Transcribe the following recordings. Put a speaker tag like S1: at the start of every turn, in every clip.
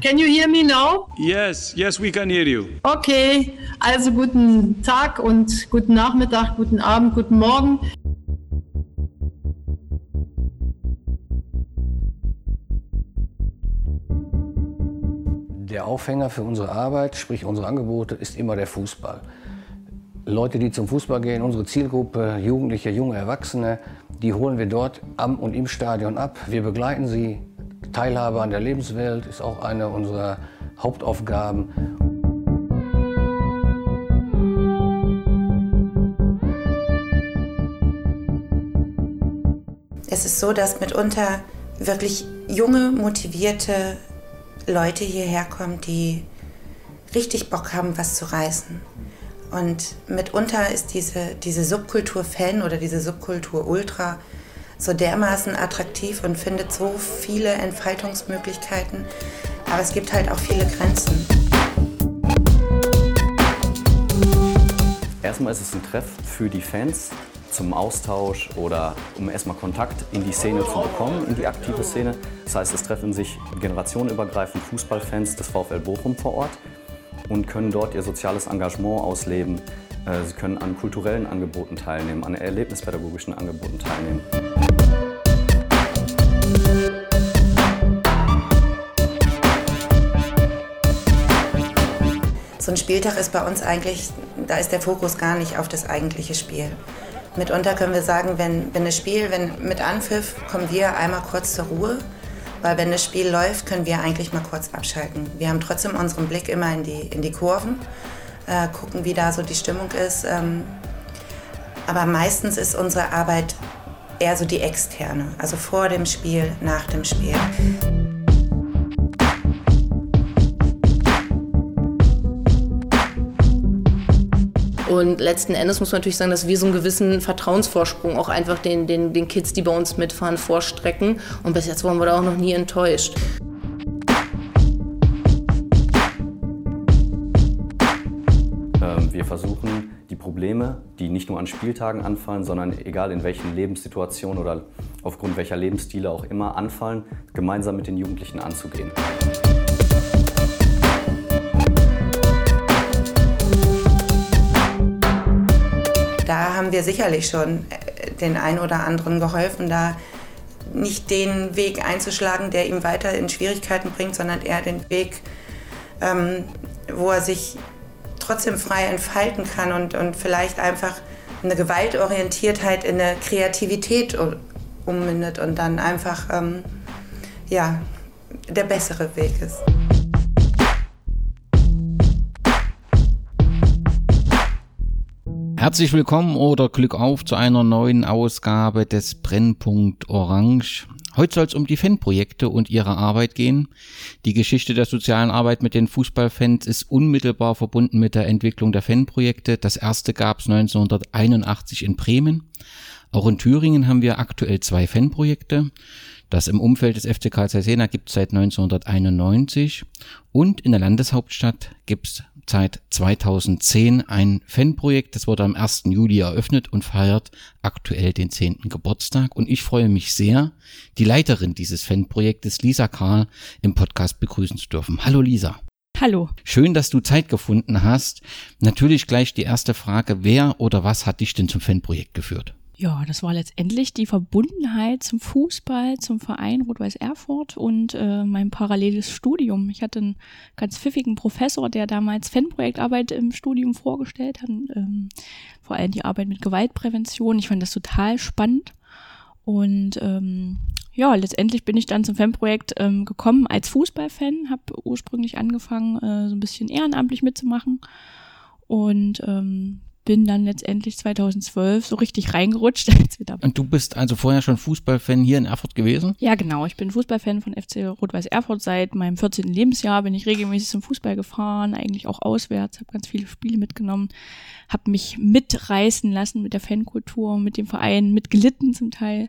S1: Can you hear me now?
S2: Yes, yes, we can hear you.
S1: Okay, also guten Tag und guten Nachmittag, guten Abend, guten Morgen.
S3: Der Aufhänger für unsere Arbeit, sprich unsere Angebote, ist immer der Fußball. Leute, die zum Fußball gehen, unsere Zielgruppe, Jugendliche, junge Erwachsene, die holen wir dort am und im Stadion ab. Wir begleiten sie Teilhabe an der Lebenswelt ist auch eine unserer Hauptaufgaben.
S4: Es ist so, dass mitunter wirklich junge, motivierte Leute hierher kommen, die richtig Bock haben, was zu reißen. Und mitunter ist diese, diese Subkultur Fan oder diese Subkultur Ultra so dermaßen attraktiv und findet so viele Entfaltungsmöglichkeiten. Aber es gibt halt auch viele Grenzen.
S5: Erstmal ist es ein Treff für die Fans zum Austausch oder um erstmal Kontakt in die Szene zu bekommen, in die aktive Szene. Das heißt, es treffen sich generationenübergreifend Fußballfans des VfL Bochum vor Ort und können dort ihr soziales Engagement ausleben. Äh, sie können an kulturellen Angeboten teilnehmen, an erlebnispädagogischen Angeboten teilnehmen.
S4: So ein Spieltag ist bei uns eigentlich, da ist der Fokus gar nicht auf das eigentliche Spiel. Mitunter können wir sagen, wenn, wenn das Spiel, wenn mit Anpfiff kommen wir einmal kurz zur Ruhe, weil wenn das Spiel läuft, können wir eigentlich mal kurz abschalten. Wir haben trotzdem unseren Blick immer in die, in die Kurven, äh, gucken, wie da so die Stimmung ist. Ähm, aber meistens ist unsere Arbeit eher so die externe, also vor dem Spiel, nach dem Spiel.
S6: Und letzten Endes muss man natürlich sagen, dass wir so einen gewissen Vertrauensvorsprung auch einfach den, den, den Kids, die bei uns mitfahren, vorstrecken. Und bis jetzt wurden wir da auch noch nie enttäuscht.
S5: Ähm, wir versuchen die Probleme, die nicht nur an Spieltagen anfallen, sondern egal in welchen Lebenssituationen oder aufgrund welcher Lebensstile auch immer anfallen, gemeinsam mit den Jugendlichen anzugehen.
S4: Da haben wir sicherlich schon äh, den einen oder anderen geholfen, da nicht den Weg einzuschlagen, der ihm weiter in Schwierigkeiten bringt, sondern eher den Weg, ähm, wo er sich trotzdem frei entfalten kann und, und vielleicht einfach eine Gewaltorientiertheit in eine Kreativität ummündet und dann einfach ähm, ja, der bessere Weg ist.
S7: Herzlich willkommen oder Glück auf zu einer neuen Ausgabe des Brennpunkt Orange. Heute soll es um die Fanprojekte und ihre Arbeit gehen. Die Geschichte der sozialen Arbeit mit den Fußballfans ist unmittelbar verbunden mit der Entwicklung der Fanprojekte. Das erste gab es 1981 in Bremen. Auch in Thüringen haben wir aktuell zwei Fanprojekte. Das im Umfeld des FC Karl gibt es seit 1991 und in der Landeshauptstadt gibt es seit 2010 ein Fanprojekt. Das wurde am 1. Juli eröffnet und feiert aktuell den 10. Geburtstag. Und ich freue mich sehr, die Leiterin dieses Fanprojektes, Lisa Karl, im Podcast begrüßen zu dürfen. Hallo Lisa.
S8: Hallo.
S7: Schön, dass du Zeit gefunden hast. Natürlich gleich die erste Frage, wer oder was hat dich denn zum Fanprojekt geführt?
S8: Ja, das war letztendlich die Verbundenheit zum Fußball, zum Verein Rot-Weiß Erfurt und äh, mein paralleles Studium. Ich hatte einen ganz pfiffigen Professor, der damals Fanprojektarbeit im Studium vorgestellt hat, ähm, vor allem die Arbeit mit Gewaltprävention. Ich fand das total spannend und ähm, ja, letztendlich bin ich dann zum Fanprojekt ähm, gekommen als Fußballfan, habe ursprünglich angefangen, äh, so ein bisschen ehrenamtlich mitzumachen und ähm, bin dann letztendlich 2012 so richtig reingerutscht.
S7: Und du bist also vorher schon Fußballfan hier in Erfurt gewesen?
S8: Ja, genau. Ich bin Fußballfan von FC Rot-Weiß Erfurt. Seit meinem 14. Lebensjahr bin ich regelmäßig zum Fußball gefahren, eigentlich auch auswärts, habe ganz viele Spiele mitgenommen, habe mich mitreißen lassen mit der Fankultur, mit dem Verein, mitgelitten zum Teil.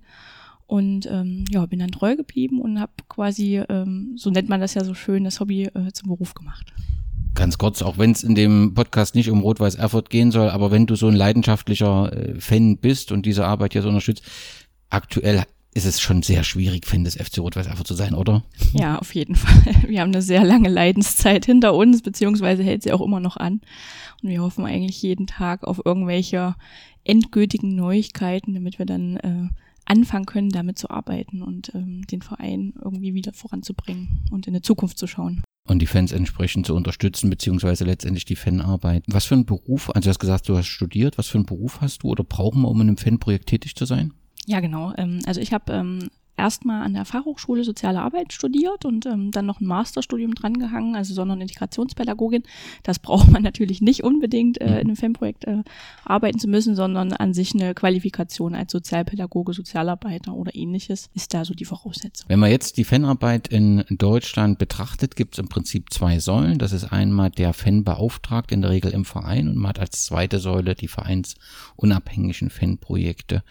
S8: Und ähm, ja, bin dann treu geblieben und habe quasi, ähm, so nennt man das ja so schön, das Hobby äh, zum Beruf gemacht
S7: ganz kurz, auch wenn es in dem Podcast nicht um Rot-Weiß Erfurt gehen soll, aber wenn du so ein leidenschaftlicher äh, Fan bist und diese Arbeit hier so unterstützt, aktuell ist es schon sehr schwierig, Fan des FC Rot-Weiß einfach zu sein, oder?
S8: Ja, auf jeden Fall. Wir haben eine sehr lange Leidenszeit hinter uns, beziehungsweise hält sie auch immer noch an. Und wir hoffen eigentlich jeden Tag auf irgendwelche endgültigen Neuigkeiten, damit wir dann äh, anfangen können, damit zu arbeiten und ähm, den Verein irgendwie wieder voranzubringen und in die Zukunft zu schauen.
S7: Und die Fans entsprechend zu unterstützen, beziehungsweise letztendlich die Fanarbeit. Was für ein Beruf, also du hast gesagt, du hast studiert, was für ein Beruf hast du oder brauchen wir, um in einem Fanprojekt tätig zu sein?
S8: Ja, genau. Ähm, also ich habe ähm, erstmal an der Fachhochschule Soziale Arbeit studiert und ähm, dann noch ein Masterstudium drangehangen, also Sonder- und Integrationspädagogin. Das braucht man natürlich nicht unbedingt äh, in einem FEM-Projekt äh, arbeiten zu müssen, sondern an sich eine Qualifikation als Sozialpädagoge, Sozialarbeiter oder ähnliches ist da so die Voraussetzung.
S7: Wenn man jetzt die Fanarbeit in Deutschland betrachtet, gibt es im Prinzip zwei Säulen. Das ist einmal der Fanbeauftragte, in der Regel im Verein, und man hat als zweite Säule die vereinsunabhängigen Fanprojekte.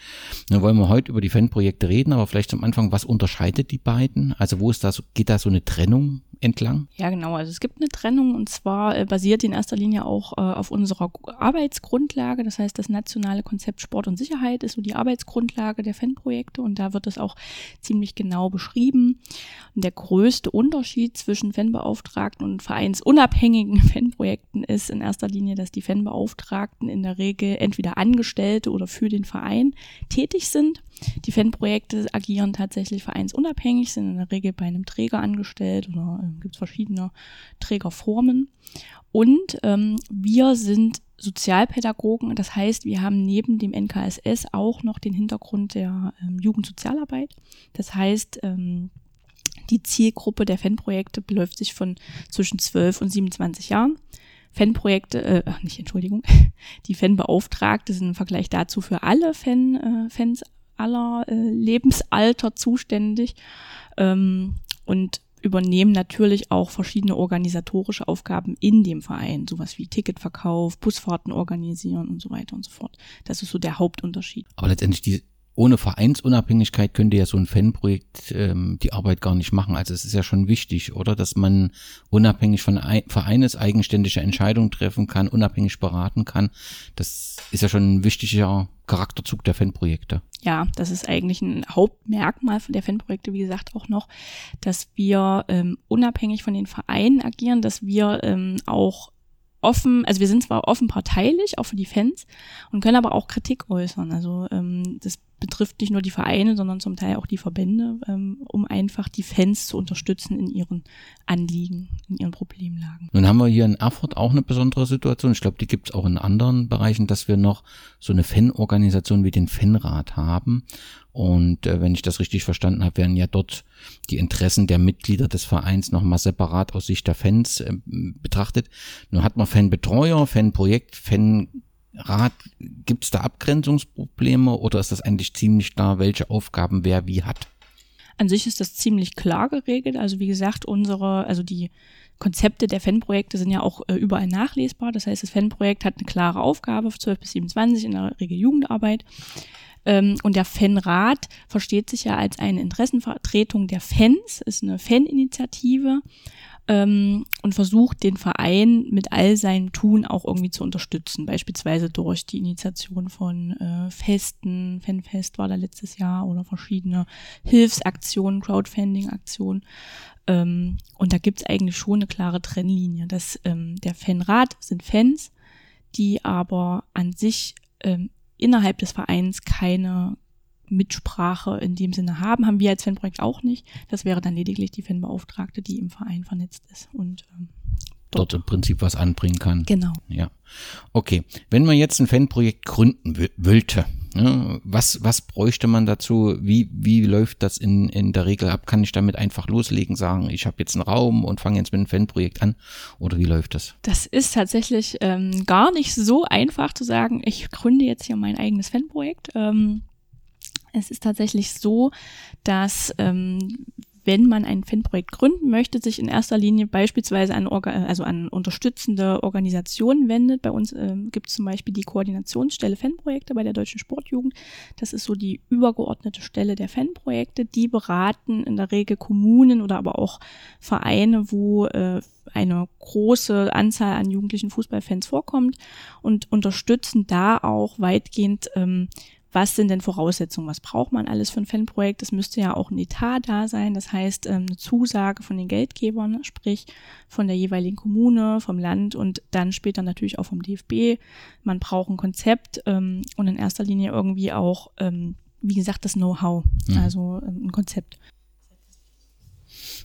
S7: Nun wollen wir heute über die Fanprojekte reden, aber vielleicht zum Anfang Anfang, was unterscheidet die beiden? Also wo ist da so, geht da so eine Trennung entlang?
S8: Ja, genau. Also es gibt eine Trennung und zwar äh, basiert die in erster Linie auch äh, auf unserer Arbeitsgrundlage. Das heißt, das nationale Konzept Sport und Sicherheit ist so die Arbeitsgrundlage der Fanprojekte und da wird es auch ziemlich genau beschrieben. Und der größte Unterschied zwischen Fanbeauftragten und vereinsunabhängigen Fanprojekten ist in erster Linie, dass die Fanbeauftragten in der Regel entweder Angestellte oder für den Verein tätig sind. Die Fanprojekte agieren tatsächlich vereinsunabhängig, sind in der Regel bei einem Träger angestellt oder äh, gibt es verschiedene Trägerformen. Und ähm, wir sind Sozialpädagogen, das heißt, wir haben neben dem NKSS auch noch den Hintergrund der ähm, Jugendsozialarbeit. Das heißt, ähm, die Zielgruppe der Fanprojekte beläuft sich von zwischen 12 und 27 Jahren. Fanprojekte, äh, nicht Entschuldigung, die Fanbeauftragte sind im Vergleich dazu für alle Fan, äh, Fans aller äh, Lebensalter zuständig ähm, und übernehmen natürlich auch verschiedene organisatorische Aufgaben in dem Verein, sowas wie Ticketverkauf, Busfahrten organisieren und so weiter und so fort. Das ist so der Hauptunterschied.
S7: Aber letztendlich die ohne Vereinsunabhängigkeit könnte ja so ein Fanprojekt ähm, die Arbeit gar nicht machen. Also es ist ja schon wichtig, oder? Dass man unabhängig von ein, Vereines eigenständige Entscheidungen treffen kann, unabhängig beraten kann. Das ist ja schon ein wichtiger Charakterzug der Fanprojekte.
S8: Ja, das ist eigentlich ein Hauptmerkmal der Fanprojekte, wie gesagt, auch noch, dass wir ähm, unabhängig von den Vereinen agieren, dass wir ähm, auch offen, also wir sind zwar offen parteilich, auch für die Fans, und können aber auch Kritik äußern. Also ähm, das betrifft nicht nur die Vereine, sondern zum Teil auch die Verbände, ähm, um einfach die Fans zu unterstützen in ihren Anliegen, in ihren Problemlagen.
S7: Nun haben wir hier in Erfurt auch eine besondere Situation. Ich glaube, die gibt es auch in anderen Bereichen, dass wir noch so eine Fanorganisation wie den Fanrat haben. Und äh, wenn ich das richtig verstanden habe, werden ja dort die Interessen der Mitglieder des Vereins nochmal separat aus Sicht der Fans äh, betrachtet. Nun hat man Fanbetreuer, Fanprojekt, Fan Rat, gibt es da Abgrenzungsprobleme oder ist das eigentlich ziemlich klar, welche Aufgaben wer wie hat?
S8: An sich ist das ziemlich klar geregelt. Also wie gesagt, unsere, also die Konzepte der Fanprojekte sind ja auch äh, überall nachlesbar. Das heißt, das Fanprojekt hat eine klare Aufgabe, 12 bis 27 in der Regel Jugendarbeit. Ähm, und der Fanrat versteht sich ja als eine Interessenvertretung der Fans, ist eine Faninitiative ähm, und versucht den Verein mit all seinem Tun auch irgendwie zu unterstützen, beispielsweise durch die Initiation von äh, Festen, Fanfest war da letztes Jahr oder verschiedene Hilfsaktionen, Crowdfunding-Aktionen. Ähm, und da gibt's eigentlich schon eine klare Trennlinie. dass ähm, der Fanrat sind Fans, die aber an sich ähm, innerhalb des Vereins keine Mitsprache in dem Sinne haben, haben wir als Fanprojekt auch nicht. Das wäre dann lediglich die Fanbeauftragte, die im Verein vernetzt ist und ähm,
S7: dort, dort im Prinzip was anbringen kann.
S8: Genau.
S7: Ja. Okay. Wenn man jetzt ein Fanprojekt gründen wollte, ne, was, was bräuchte man dazu? Wie, wie läuft das in, in der Regel ab? Kann ich damit einfach loslegen, sagen, ich habe jetzt einen Raum und fange jetzt mit einem Fanprojekt an? Oder wie läuft das?
S8: Das ist tatsächlich ähm, gar nicht so einfach zu sagen, ich gründe jetzt hier mein eigenes Fanprojekt. Ähm, es ist tatsächlich so, dass ähm, wenn man ein Fanprojekt gründen möchte, sich in erster Linie beispielsweise an, Orga also an unterstützende Organisationen wendet. Bei uns ähm, gibt es zum Beispiel die Koordinationsstelle Fanprojekte bei der Deutschen Sportjugend. Das ist so die übergeordnete Stelle der Fanprojekte. Die beraten in der Regel Kommunen oder aber auch Vereine, wo äh, eine große Anzahl an jugendlichen Fußballfans vorkommt und unterstützen da auch weitgehend ähm, was sind denn Voraussetzungen, was braucht man alles für ein Fanprojekt. Es müsste ja auch ein Etat da sein, das heißt ähm, eine Zusage von den Geldgebern, sprich von der jeweiligen Kommune, vom Land und dann später natürlich auch vom DFB. Man braucht ein Konzept ähm, und in erster Linie irgendwie auch, ähm, wie gesagt, das Know-how, mhm. also ähm, ein Konzept.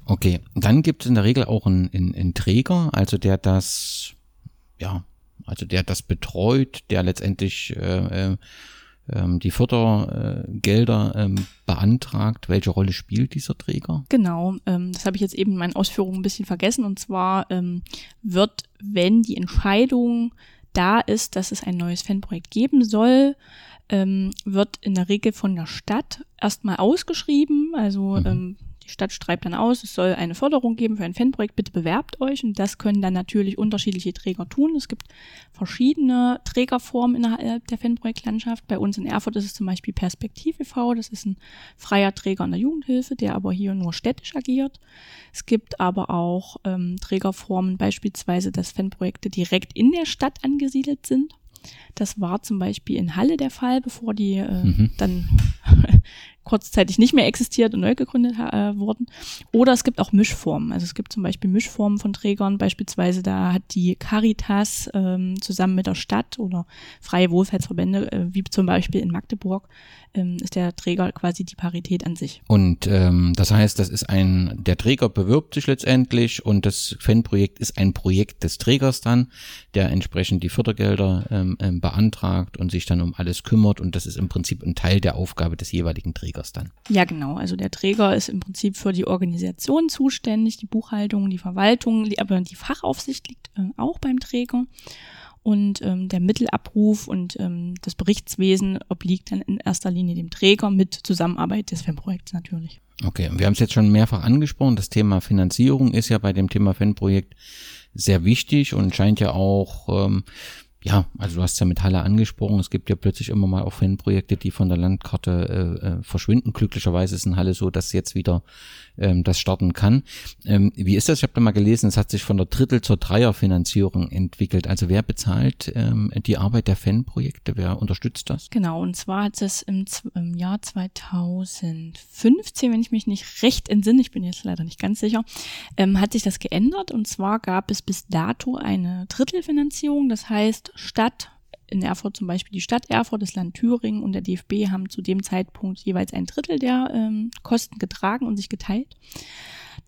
S7: Okay, dann gibt es in der Regel auch einen, einen, einen Träger, also der das, ja, also der das betreut, der letztendlich äh, äh, die Fördergelder ähm, beantragt. Welche Rolle spielt dieser Träger?
S8: Genau, ähm, das habe ich jetzt eben in meinen Ausführungen ein bisschen vergessen. Und zwar ähm, wird, wenn die Entscheidung da ist, dass es ein neues Fanprojekt geben soll, ähm, wird in der Regel von der Stadt erstmal ausgeschrieben. Also mhm. Die Stadt schreibt dann aus, es soll eine Förderung geben für ein Fanprojekt, bitte bewerbt euch. Und das können dann natürlich unterschiedliche Träger tun. Es gibt verschiedene Trägerformen innerhalb der Fanprojektlandschaft. Bei uns in Erfurt ist es zum Beispiel Perspektive e.V., das ist ein freier Träger in der Jugendhilfe, der aber hier nur städtisch agiert. Es gibt aber auch ähm, Trägerformen, beispielsweise, dass Fanprojekte direkt in der Stadt angesiedelt sind. Das war zum Beispiel in Halle der Fall, bevor die äh, mhm. dann kurzzeitig nicht mehr existiert und neu gegründet äh, wurden. Oder es gibt auch Mischformen. Also es gibt zum Beispiel Mischformen von Trägern. Beispielsweise da hat die Caritas ähm, zusammen mit der Stadt oder freie Wohlfahrtsverbände, äh, wie zum Beispiel in Magdeburg, ähm, ist der Träger quasi die Parität an sich.
S7: Und ähm, das heißt, das ist ein, der Träger bewirbt sich letztendlich und das Fanprojekt ist ein Projekt des Trägers dann, der entsprechend die Fördergelder ähm, ähm, beantragt und sich dann um alles kümmert und das ist im Prinzip ein Teil der Aufgabe des jeweiligen Trägers dann.
S8: Ja, genau. Also der Träger ist im Prinzip für die Organisation zuständig, die Buchhaltung, die Verwaltung, aber die Fachaufsicht liegt äh, auch beim Träger und ähm, der Mittelabruf und ähm, das Berichtswesen obliegt dann in erster Linie dem Träger mit Zusammenarbeit des FEM-Projekts natürlich.
S7: Okay, wir haben es jetzt schon mehrfach angesprochen. Das Thema Finanzierung ist ja bei dem Thema FEM-Projekt sehr wichtig und scheint ja auch ähm, ja, also du hast ja mit Halle angesprochen, es gibt ja plötzlich immer mal auch Fanprojekte, die von der Landkarte äh, äh, verschwinden. Glücklicherweise ist in Halle so, dass jetzt wieder ähm, das starten kann. Ähm, wie ist das? Ich habe da mal gelesen, es hat sich von der Drittel- zur Dreierfinanzierung entwickelt. Also wer bezahlt ähm, die Arbeit der Fanprojekte? Wer unterstützt das?
S8: Genau, und zwar hat es im, im Jahr 2015, wenn ich mich nicht recht entsinne, ich bin jetzt leider nicht ganz sicher, ähm, hat sich das geändert. Und zwar gab es bis dato eine Drittelfinanzierung. Das heißt, Stadt, in Erfurt zum Beispiel die Stadt Erfurt, das Land Thüringen und der DFB haben zu dem Zeitpunkt jeweils ein Drittel der ähm, Kosten getragen und sich geteilt.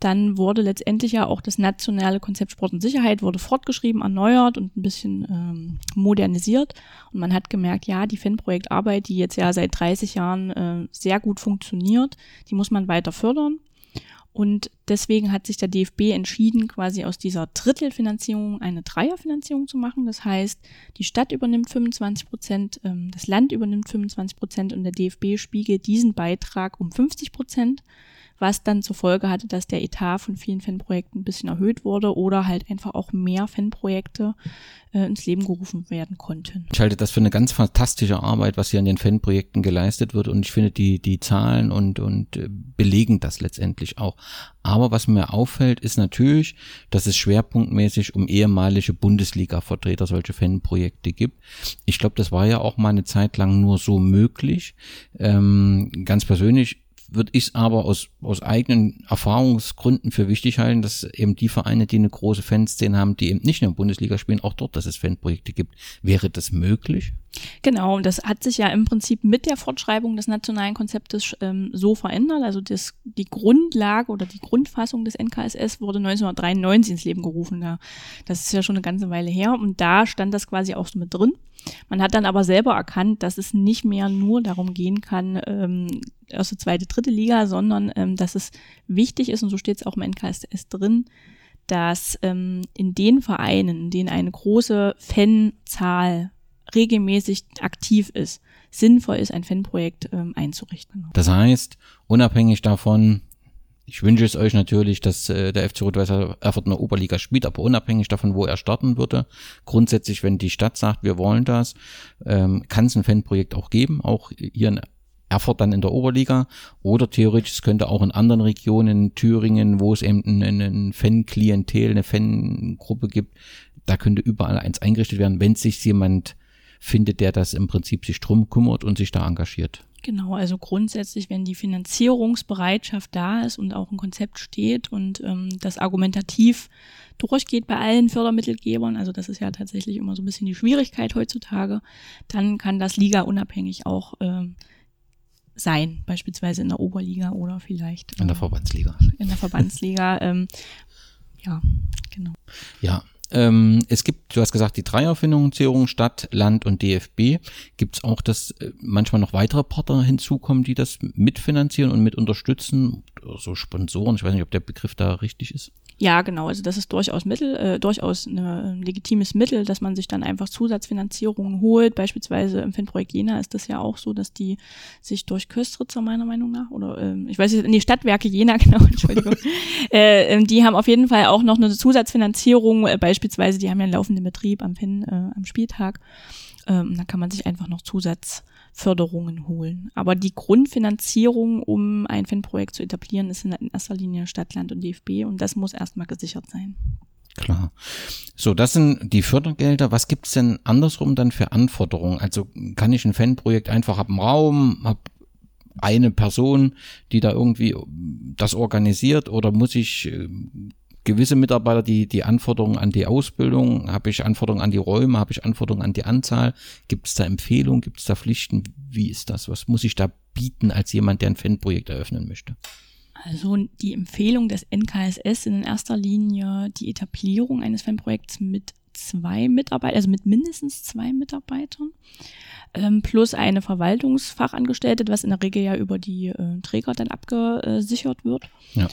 S8: Dann wurde letztendlich ja auch das nationale Konzept Sport und Sicherheit wurde fortgeschrieben, erneuert und ein bisschen ähm, modernisiert. Und man hat gemerkt, ja, die Fanprojektarbeit, die jetzt ja seit 30 Jahren äh, sehr gut funktioniert, die muss man weiter fördern. Und deswegen hat sich der DFB entschieden, quasi aus dieser Drittelfinanzierung eine Dreierfinanzierung zu machen. Das heißt, die Stadt übernimmt 25 Prozent, ähm, das Land übernimmt 25 Prozent und der DFB spiegelt diesen Beitrag um 50 Prozent was dann zur Folge hatte, dass der Etat von vielen Fanprojekten ein bisschen erhöht wurde oder halt einfach auch mehr Fanprojekte äh, ins Leben gerufen werden konnten.
S7: Ich halte das für eine ganz fantastische Arbeit, was hier an den Fanprojekten geleistet wird und ich finde die, die Zahlen und, und äh, belegen das letztendlich auch. Aber was mir auffällt, ist natürlich, dass es schwerpunktmäßig um ehemalige Bundesliga-Vertreter solche Fanprojekte gibt. Ich glaube, das war ja auch mal eine Zeit lang nur so möglich. Ähm, ganz persönlich würde ich es aber aus, aus eigenen Erfahrungsgründen für wichtig halten, dass eben die Vereine, die eine große Fanszene haben, die eben nicht nur in der Bundesliga spielen, auch dort, dass es Fanprojekte gibt. Wäre das möglich?
S8: Genau, und das hat sich ja im Prinzip mit der Fortschreibung des nationalen Konzeptes ähm, so verändert. Also das, die Grundlage oder die Grundfassung des NKSS wurde 1993 ins Leben gerufen. Ja. Das ist ja schon eine ganze Weile her und da stand das quasi auch so mit drin. Man hat dann aber selber erkannt, dass es nicht mehr nur darum gehen kann, ähm, erste, zweite, dritte Liga, sondern ähm, dass es wichtig ist, und so steht es auch im NKSS drin, dass ähm, in den Vereinen, in denen eine große Fanzahl regelmäßig aktiv ist, sinnvoll ist, ein Fanprojekt ähm, einzurichten.
S7: Das heißt, unabhängig davon, ich wünsche es euch natürlich, dass äh, der FC Rot-Weiß Erfurt in der Oberliga spielt, aber unabhängig davon, wo er starten würde. Grundsätzlich, wenn die Stadt sagt, wir wollen das, ähm, kann es ein Fanprojekt auch geben, auch hier in Erfurt dann in der Oberliga oder theoretisch, es könnte auch in anderen Regionen, Thüringen, wo es eben ein Fan-Klientel, eine Fangruppe gibt, da könnte überall eins eingerichtet werden, wenn sich jemand findet, der das im Prinzip sich drum kümmert und sich da engagiert.
S8: Genau, also grundsätzlich, wenn die Finanzierungsbereitschaft da ist und auch ein Konzept steht und ähm, das argumentativ durchgeht bei allen Fördermittelgebern, also das ist ja tatsächlich immer so ein bisschen die Schwierigkeit heutzutage, dann kann das Liga unabhängig auch ähm, sein, beispielsweise in der Oberliga oder vielleicht
S7: in der ähm, Verbandsliga.
S8: In der Verbandsliga, ähm, ja, genau.
S7: Ja, ähm, es gibt, du hast gesagt, die Dreierfinanzierung Stadt, Land und DFB. Gibt es auch, dass äh, manchmal noch weitere Partner hinzukommen, die das mitfinanzieren und mit unterstützen? So Sponsoren, ich weiß nicht, ob der Begriff da richtig ist.
S8: Ja, genau. Also das ist durchaus Mittel, äh, durchaus ein legitimes Mittel, dass man sich dann einfach Zusatzfinanzierungen holt. Beispielsweise im Fanprojekt Jena ist das ja auch so, dass die sich durch Köstritzer meiner Meinung nach oder ähm, ich weiß nicht, nee, Stadtwerke Jena, genau, Entschuldigung. äh, ähm, die haben auf jeden Fall auch noch eine Zusatzfinanzierung, äh, beispielsweise, die haben ja einen laufenden Betrieb am Fan, äh, am Spieltag. Ähm, da kann man sich einfach noch Zusatz Förderungen holen. Aber die Grundfinanzierung, um ein Fanprojekt zu etablieren, ist in erster Linie Stadtland und DFB und das muss erstmal gesichert sein.
S7: Klar. So, das sind die Fördergelder. Was gibt's denn andersrum dann für Anforderungen? Also kann ich ein Fanprojekt einfach ab dem Raum, hab eine Person, die da irgendwie das organisiert oder muss ich äh, gewisse Mitarbeiter, die, die Anforderungen an die Ausbildung, habe ich Anforderungen an die Räume, habe ich Anforderungen an die Anzahl, gibt es da Empfehlungen, gibt es da Pflichten, wie ist das? Was muss ich da bieten als jemand, der ein Fanprojekt eröffnen möchte?
S8: Also die Empfehlung des NKSS in erster Linie die Etablierung eines Fanprojekts mit zwei Mitarbeitern, also mit mindestens zwei Mitarbeitern, ähm, plus eine Verwaltungsfachangestellte, was in der Regel ja über die äh, Träger dann abgesichert wird. Ja.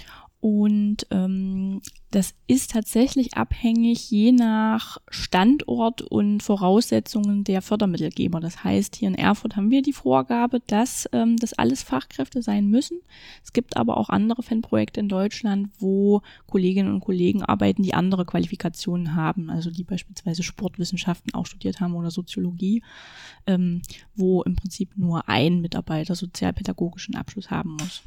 S8: Und ähm, das ist tatsächlich abhängig je nach Standort und Voraussetzungen der Fördermittelgeber. Das heißt, hier in Erfurt haben wir die Vorgabe, dass ähm, das alles Fachkräfte sein müssen. Es gibt aber auch andere Fanprojekte in Deutschland, wo Kolleginnen und Kollegen arbeiten, die andere Qualifikationen haben, also die beispielsweise Sportwissenschaften auch studiert haben oder Soziologie, ähm, wo im Prinzip nur ein Mitarbeiter sozialpädagogischen Abschluss haben muss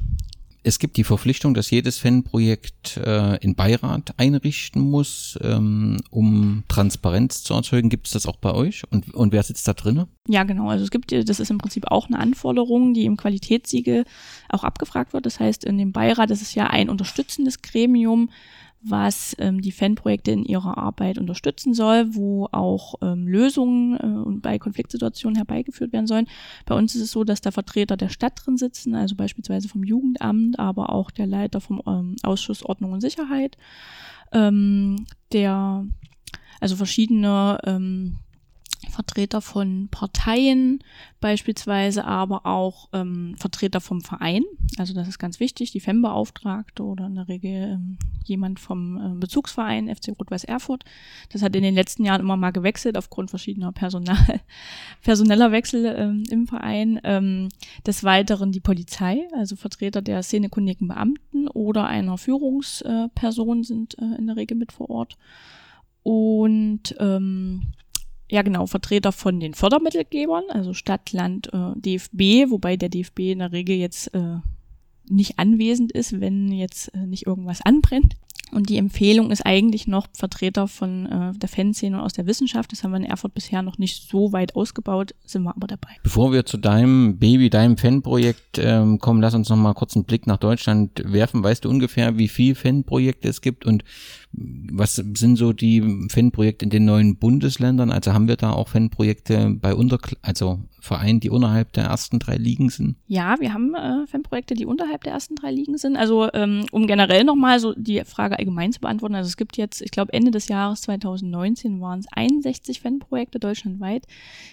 S7: es gibt die Verpflichtung, dass jedes Fanprojekt äh, in Beirat einrichten muss, ähm, um Transparenz zu erzeugen. Gibt es das auch bei euch? Und, und wer sitzt da drinne?
S8: Ja, genau. Also es gibt, das ist im Prinzip auch eine Anforderung, die im Qualitätssiegel auch abgefragt wird. Das heißt, in dem Beirat, ist ja ein unterstützendes Gremium, was ähm, die Fanprojekte in ihrer Arbeit unterstützen soll, wo auch ähm, Lösungen äh, bei Konfliktsituationen herbeigeführt werden sollen. Bei uns ist es so, dass da Vertreter der Stadt drin sitzen, also beispielsweise vom Jugendamt, aber auch der Leiter vom ähm, Ausschuss Ordnung und Sicherheit, ähm, der also verschiedene ähm, Vertreter von Parteien, beispielsweise aber auch ähm, Vertreter vom Verein. Also das ist ganz wichtig, die FEM-Beauftragte oder in der Regel ähm, jemand vom äh, Bezugsverein FC Rot-Weiß Erfurt. Das hat in den letzten Jahren immer mal gewechselt aufgrund verschiedener Personal, personeller Wechsel ähm, im Verein. Ähm, des Weiteren die Polizei, also Vertreter der szenekundigen Beamten oder einer Führungsperson sind äh, in der Regel mit vor Ort. Und ähm, ja genau, Vertreter von den Fördermittelgebern, also Stadt, Land, äh, DFB, wobei der DFB in der Regel jetzt äh, nicht anwesend ist, wenn jetzt äh, nicht irgendwas anbrennt. Und die Empfehlung ist eigentlich noch Vertreter von äh, der Fanszene und aus der Wissenschaft. Das haben wir in Erfurt bisher noch nicht so weit ausgebaut, sind wir aber dabei.
S7: Bevor wir zu deinem Baby, deinem Fanprojekt ähm, kommen, lass uns noch mal kurz einen Blick nach Deutschland werfen. Weißt du ungefähr, wie viele Fanprojekte es gibt und was sind so die Fanprojekte in den neuen Bundesländern? Also haben wir da auch Fanprojekte bei unter, also Vereinen, die unterhalb der ersten drei Ligen sind?
S8: Ja, wir haben äh, Fanprojekte, die unterhalb der ersten drei Ligen sind. Also ähm, um generell nochmal so die Frage allgemein zu beantworten. Also es gibt jetzt, ich glaube Ende des Jahres 2019 waren es 61 Fanprojekte deutschlandweit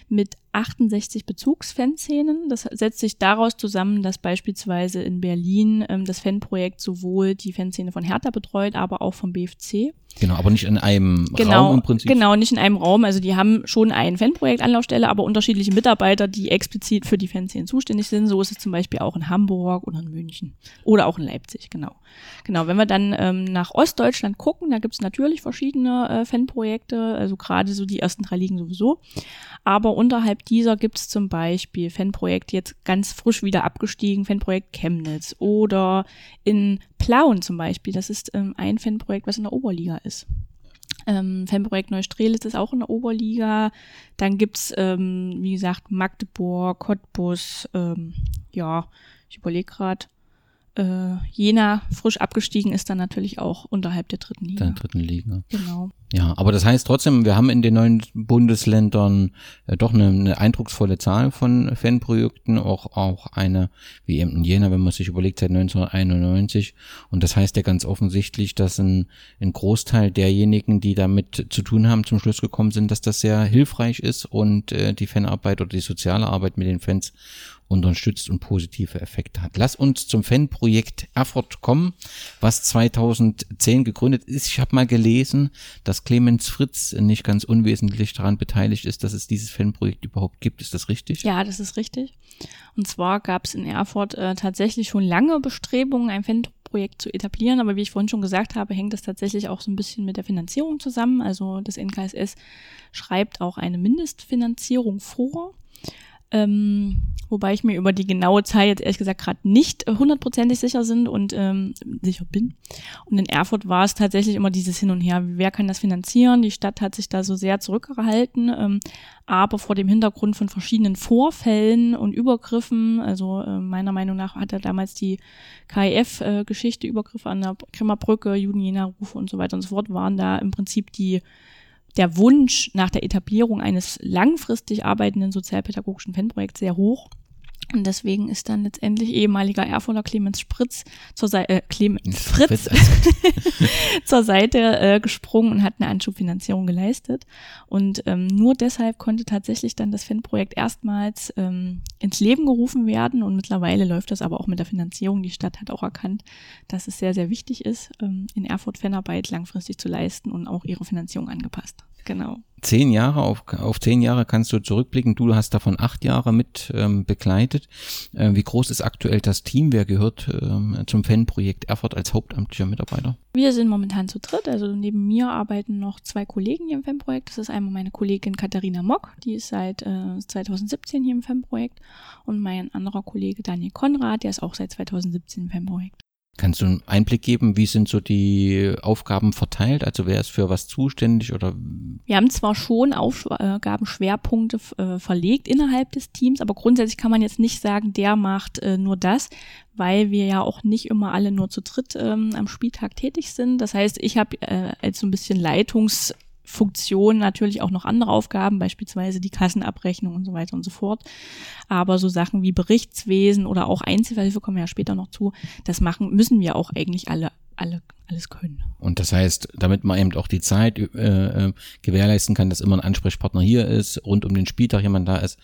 S8: mit 68 Bezugsfanszenen. Das setzt sich daraus zusammen, dass beispielsweise in Berlin ähm, das Fanprojekt sowohl die Fanszene von Hertha betreut, aber auch vom BFC.
S7: Genau, aber nicht in einem
S8: genau,
S7: Raum im Prinzip.
S8: Genau, nicht in einem Raum. Also die haben schon ein Fanprojekt Anlaufstelle, aber unterschiedliche Mitarbeiter, die explizit für die Fanszenen zuständig sind. So ist es zum Beispiel auch in Hamburg oder in München oder auch in Leipzig, genau. Genau, wenn wir dann ähm, nach Ostdeutschland gucken, da gibt es natürlich verschiedene äh, Fanprojekte, also gerade so die ersten drei Ligen sowieso. Aber unterhalb dieser gibt es zum Beispiel Fanprojekt jetzt ganz frisch wieder abgestiegen, Fanprojekt Chemnitz oder in Plauen zum Beispiel. Das ist ähm, ein Fanprojekt, was in der Oberliga ist. Ähm, Fanprojekt Neustrelitz ist auch in der Oberliga. Dann gibt's ähm, wie gesagt, Magdeburg, Cottbus, ähm, ja, ich überlege gerade, äh, Jena frisch abgestiegen ist dann natürlich auch unterhalb der dritten Liga.
S7: Der dritten Liga.
S8: Genau.
S7: Ja, aber das heißt trotzdem, wir haben in den neuen Bundesländern äh, doch eine, eine eindrucksvolle Zahl von Fanprojekten, auch, auch eine, wie eben in Jena, wenn man sich überlegt, seit 1991. Und das heißt ja ganz offensichtlich, dass ein, ein Großteil derjenigen, die damit zu tun haben, zum Schluss gekommen sind, dass das sehr hilfreich ist und äh, die Fanarbeit oder die soziale Arbeit mit den Fans unterstützt und positive Effekte hat. Lass uns zum Fanprojekt Erfurt kommen, was 2010 gegründet ist. Ich habe mal gelesen, dass Clemens Fritz nicht ganz unwesentlich daran beteiligt ist, dass es dieses Fanprojekt überhaupt gibt. Ist das richtig?
S8: Ja, das ist richtig. Und zwar gab es in Erfurt äh, tatsächlich schon lange Bestrebungen, ein Fanprojekt zu etablieren, aber wie ich vorhin schon gesagt habe, hängt das tatsächlich auch so ein bisschen mit der Finanzierung zusammen. Also das NKSS schreibt auch eine Mindestfinanzierung vor. Ähm, wobei ich mir über die genaue Zahl jetzt ehrlich gesagt gerade nicht hundertprozentig sicher sind und ähm, sicher bin. Und in Erfurt war es tatsächlich immer dieses Hin und Her, wer kann das finanzieren? Die Stadt hat sich da so sehr zurückgehalten, ähm, aber vor dem Hintergrund von verschiedenen Vorfällen und Übergriffen, also äh, meiner Meinung nach hat er damals die KIF-Geschichte, äh, Übergriffe an der Krimmerbrücke, Juden-Jena-Rufe und so weiter und so fort, waren da im Prinzip die der Wunsch nach der Etablierung eines langfristig arbeitenden sozialpädagogischen Fanprojekts sehr hoch. Und deswegen ist dann letztendlich ehemaliger Erfurter Clemens Spritz zur Seite, äh, Clemens Fritz zur Seite äh, gesprungen und hat eine Anschubfinanzierung geleistet. Und ähm, nur deshalb konnte tatsächlich dann das Fanprojekt erstmals ähm, ins Leben gerufen werden. Und mittlerweile läuft das aber auch mit der Finanzierung. Die Stadt hat auch erkannt, dass es sehr, sehr wichtig ist, ähm, in Erfurt Fanarbeit langfristig zu leisten und auch ihre Finanzierung angepasst. Genau.
S7: Zehn Jahre, auf, auf zehn Jahre kannst du zurückblicken. Du hast davon acht Jahre mit ähm, begleitet. Äh, wie groß ist aktuell das Team? Wer gehört ähm, zum Fanprojekt Erfurt als hauptamtlicher Mitarbeiter?
S8: Wir sind momentan zu dritt. Also neben mir arbeiten noch zwei Kollegen hier im Fanprojekt. Das ist einmal meine Kollegin Katharina Mock, die ist seit äh, 2017 hier im Fanprojekt. Und mein anderer Kollege Daniel Konrad, der ist auch seit 2017 im Fanprojekt.
S7: Kannst du einen Einblick geben, wie sind so die Aufgaben verteilt? Also wer ist für was zuständig oder?
S8: Wir haben zwar schon Aufgabenschwerpunkte äh, verlegt innerhalb des Teams, aber grundsätzlich kann man jetzt nicht sagen, der macht äh, nur das, weil wir ja auch nicht immer alle nur zu dritt ähm, am Spieltag tätig sind. Das heißt, ich habe äh, als so ein bisschen Leitungs Funktion natürlich auch noch andere Aufgaben, beispielsweise die Kassenabrechnung und so weiter und so fort. Aber so Sachen wie Berichtswesen oder auch Einzelhilfe kommen ja später noch zu. Das machen müssen wir auch eigentlich alle alle alles können.
S7: Und das heißt, damit man eben auch die Zeit äh, äh, gewährleisten kann, dass immer ein Ansprechpartner hier ist, rund um den Spieltag jemand da ist,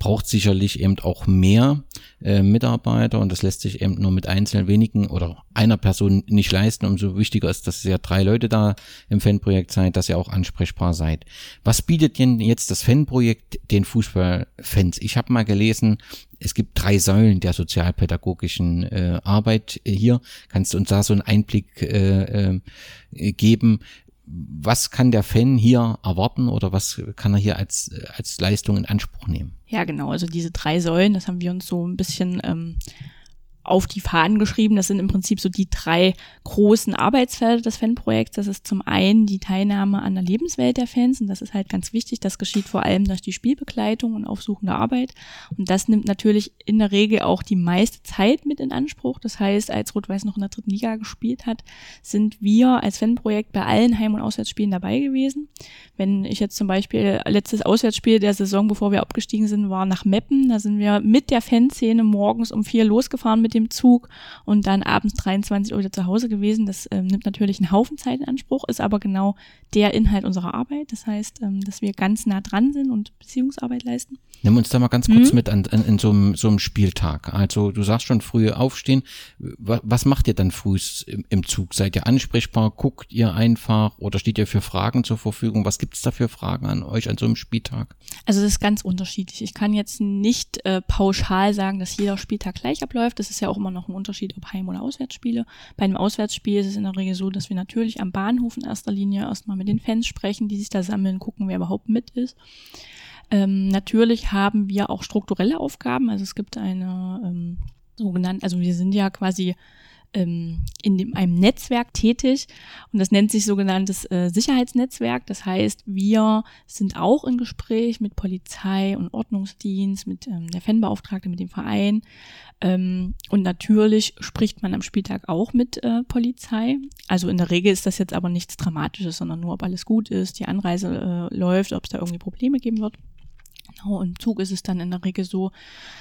S7: braucht sicherlich eben auch mehr äh, Mitarbeiter und das lässt sich eben nur mit einzelnen wenigen oder einer Person nicht leisten. Umso wichtiger ist, dass ihr drei Leute da im Fanprojekt seid, dass ihr auch ansprechbar seid. Was bietet denn jetzt das Fanprojekt den Fußballfans? Ich habe mal gelesen, es gibt drei Säulen der sozialpädagogischen äh, Arbeit hier. Kannst du uns da so einen Einblick äh, äh, geben? Was kann der Fan hier erwarten oder was kann er hier als, als Leistung in Anspruch nehmen?
S8: Ja, genau. Also diese drei Säulen, das haben wir uns so ein bisschen ähm, auf die Fahnen geschrieben. Das sind im Prinzip so die drei großen Arbeitsfelder des Fanprojekts. Das ist zum einen die Teilnahme an der Lebenswelt der Fans und das ist halt ganz wichtig. Das geschieht vor allem durch die Spielbegleitung und aufsuchende Arbeit. Und das nimmt natürlich in der Regel auch die meiste Zeit mit in Anspruch. Das heißt, als Rot-Weiß noch in der dritten Liga gespielt hat, sind wir als Fanprojekt bei allen Heim- und Auswärtsspielen dabei gewesen. Wenn ich jetzt zum Beispiel letztes Auswärtsspiel der Saison, bevor wir abgestiegen sind, war nach Meppen. Da sind wir mit der Fanszene morgens um vier losgefahren mit mit dem Zug und dann abends 23 Uhr wieder zu Hause gewesen. Das ähm, nimmt natürlich einen Haufen Zeit in Anspruch, ist aber genau der Inhalt unserer Arbeit. Das heißt, ähm, dass wir ganz nah dran sind und Beziehungsarbeit leisten.
S7: Nimm uns da mal ganz kurz mhm. mit an, an, in so einem, so einem Spieltag. Also du sagst schon früh aufstehen. Was, was macht ihr dann früh im, im, Zug? Seid ihr ansprechbar? Guckt ihr einfach oder steht ihr für Fragen zur Verfügung? Was gibt es da für Fragen an euch an so einem Spieltag?
S8: Also das ist ganz unterschiedlich. Ich kann jetzt nicht äh, pauschal sagen, dass jeder Spieltag gleich abläuft. Das ist ja auch immer noch ein Unterschied, ob Heim- oder Auswärtsspiele. Bei einem Auswärtsspiel ist es in der Regel so, dass wir natürlich am Bahnhof in erster Linie erstmal mit den Fans sprechen, die sich da sammeln, gucken, wer überhaupt mit ist. Ähm, natürlich haben wir auch strukturelle Aufgaben. Also es gibt eine ähm, sogenannte, also wir sind ja quasi ähm, in dem, einem Netzwerk tätig und das nennt sich sogenanntes äh, Sicherheitsnetzwerk. Das heißt, wir sind auch in Gespräch mit Polizei und Ordnungsdienst, mit ähm, der Fanbeauftragte, mit dem Verein ähm, und natürlich spricht man am Spieltag auch mit äh, Polizei. Also in der Regel ist das jetzt aber nichts Dramatisches, sondern nur, ob alles gut ist, die Anreise äh, läuft, ob es da irgendwie Probleme geben wird. Genau, im Zug ist es dann in der Regel so,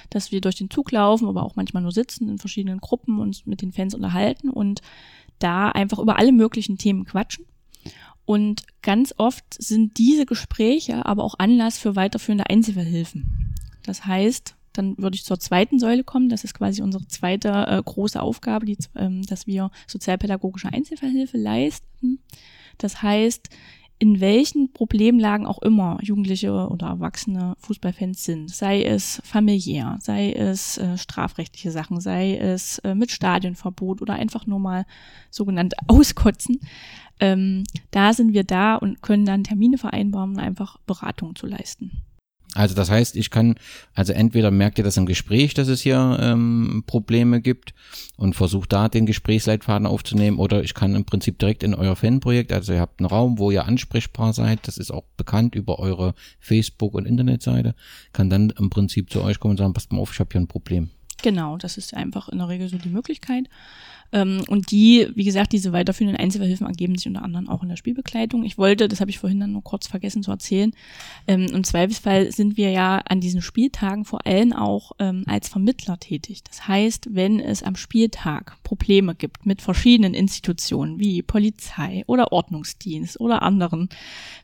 S8: dass wir durch den Zug laufen, aber auch manchmal nur sitzen in verschiedenen Gruppen und mit den Fans unterhalten und da einfach über alle möglichen Themen quatschen. Und ganz oft sind diese Gespräche aber auch Anlass für weiterführende Einzelverhilfen. Das heißt, dann würde ich zur zweiten Säule kommen. Das ist quasi unsere zweite äh, große Aufgabe, die, ähm, dass wir sozialpädagogische Einzelverhilfe leisten. Das heißt, in welchen Problemlagen auch immer Jugendliche oder Erwachsene Fußballfans sind, sei es familiär, sei es äh, strafrechtliche Sachen, sei es äh, mit Stadionverbot oder einfach nur mal sogenannt auskotzen, ähm, da sind wir da und können dann Termine vereinbaren, um einfach Beratung zu leisten.
S7: Also das heißt, ich kann, also entweder merkt ihr das im Gespräch, dass es hier ähm, Probleme gibt und versucht da den Gesprächsleitfaden aufzunehmen oder ich kann im Prinzip direkt in euer Fanprojekt, also ihr habt einen Raum, wo ihr ansprechbar seid, das ist auch bekannt über eure Facebook- und Internetseite, kann dann im Prinzip zu euch kommen und sagen, passt mal auf, ich habe hier ein Problem.
S8: Genau, das ist einfach in der Regel so die Möglichkeit. Ähm, und die, wie gesagt, diese weiterführenden Einzelverhilfen ergeben sich unter anderem auch in der Spielbegleitung. Ich wollte, das habe ich vorhin dann nur kurz vergessen zu erzählen, ähm, im Zweifelsfall sind wir ja an diesen Spieltagen vor allem auch ähm, als Vermittler tätig. Das heißt, wenn es am Spieltag Probleme gibt mit verschiedenen Institutionen wie Polizei oder Ordnungsdienst oder anderen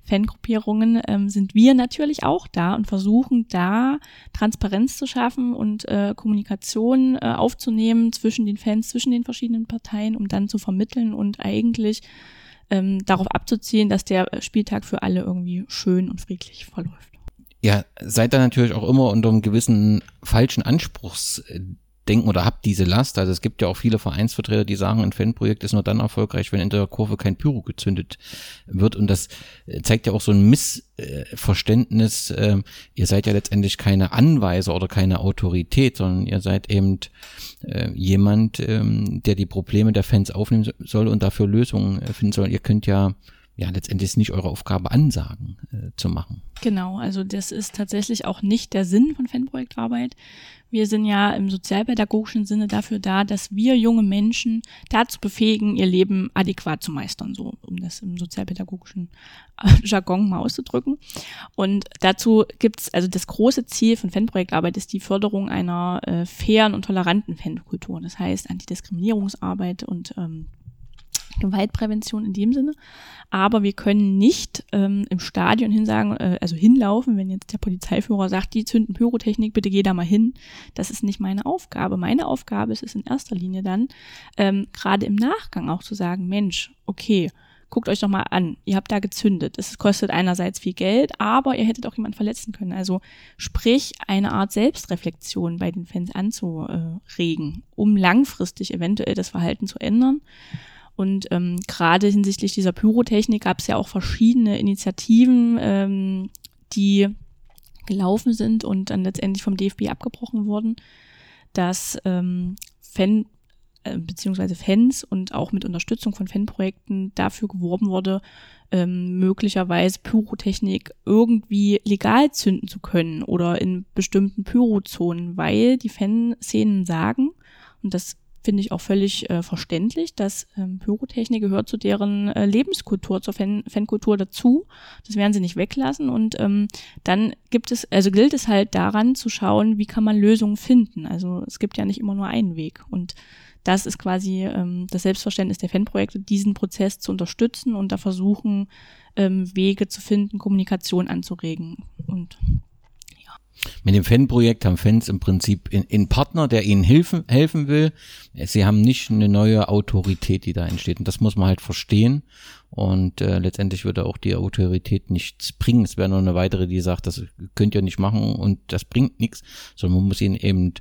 S8: Fangruppierungen, ähm, sind wir natürlich auch da und versuchen da Transparenz zu schaffen und äh, Kommunikation äh, aufzunehmen zwischen den Fans, zwischen den verschiedenen Parteien, um dann zu vermitteln und eigentlich ähm, darauf abzuzielen, dass der Spieltag für alle irgendwie schön und friedlich verläuft.
S7: Ja, seid da natürlich auch immer unter einem gewissen falschen Anspruchs denken oder habt diese Last. Also es gibt ja auch viele Vereinsvertreter, die sagen, ein Fanprojekt ist nur dann erfolgreich, wenn in der Kurve kein Pyro gezündet wird. Und das äh, zeigt ja auch so ein Missverständnis. Ähm, ihr seid ja letztendlich keine Anweiser oder keine Autorität, sondern ihr seid eben äh, jemand, ähm, der die Probleme der Fans aufnehmen soll und dafür Lösungen äh, finden soll. Ihr könnt ja ja letztendlich nicht eure Aufgabe Ansagen zu machen.
S8: Genau, also das ist tatsächlich auch nicht der Sinn von Fanprojektarbeit. Wir sind ja im sozialpädagogischen Sinne dafür da, dass wir junge Menschen dazu befähigen, ihr Leben adäquat zu meistern, so um das im sozialpädagogischen äh, Jargon mal auszudrücken. Und dazu gibt's also das große Ziel von Fanprojektarbeit ist die Förderung einer äh, fairen und toleranten Fankultur. Das heißt Antidiskriminierungsarbeit und ähm, Gewaltprävention in dem Sinne. Aber wir können nicht ähm, im Stadion hinsagen, äh, also hinlaufen, wenn jetzt der Polizeiführer sagt, die zünden Pyrotechnik, bitte geh da mal hin. Das ist nicht meine Aufgabe. Meine Aufgabe ist es in erster Linie dann, ähm, gerade im Nachgang auch zu sagen, Mensch, okay, guckt euch doch mal an, ihr habt da gezündet. Es kostet einerseits viel Geld, aber ihr hättet auch jemanden verletzen können. Also sprich, eine Art Selbstreflexion bei den Fans anzuregen, um langfristig eventuell das Verhalten zu ändern. Und ähm, gerade hinsichtlich dieser Pyrotechnik gab es ja auch verschiedene Initiativen, ähm, die gelaufen sind und dann letztendlich vom DFB abgebrochen wurden, dass ähm, Fan äh, beziehungsweise Fans und auch mit Unterstützung von Fanprojekten dafür geworben wurde, ähm, möglicherweise Pyrotechnik irgendwie legal zünden zu können oder in bestimmten Pyrozonen, weil die Fanszenen sagen, und das finde ich auch völlig äh, verständlich, dass ähm, Pyrotechnik gehört zu deren äh, Lebenskultur, zur Fan Fankultur dazu. Das werden sie nicht weglassen und ähm, dann gibt es, also gilt es halt daran zu schauen, wie kann man Lösungen finden. Also es gibt ja nicht immer nur einen Weg und das ist quasi ähm, das Selbstverständnis der Fanprojekte, diesen Prozess zu unterstützen und da versuchen, ähm, Wege zu finden, Kommunikation anzuregen und
S7: mit dem Fanprojekt haben Fans im Prinzip einen Partner, der ihnen helfen, helfen will. Sie haben nicht eine neue Autorität, die da entsteht. Und das muss man halt verstehen. Und äh, letztendlich würde auch die Autorität nichts bringen. Es wäre nur eine weitere, die sagt, das könnt ihr nicht machen und das bringt nichts, sondern man muss ihnen eben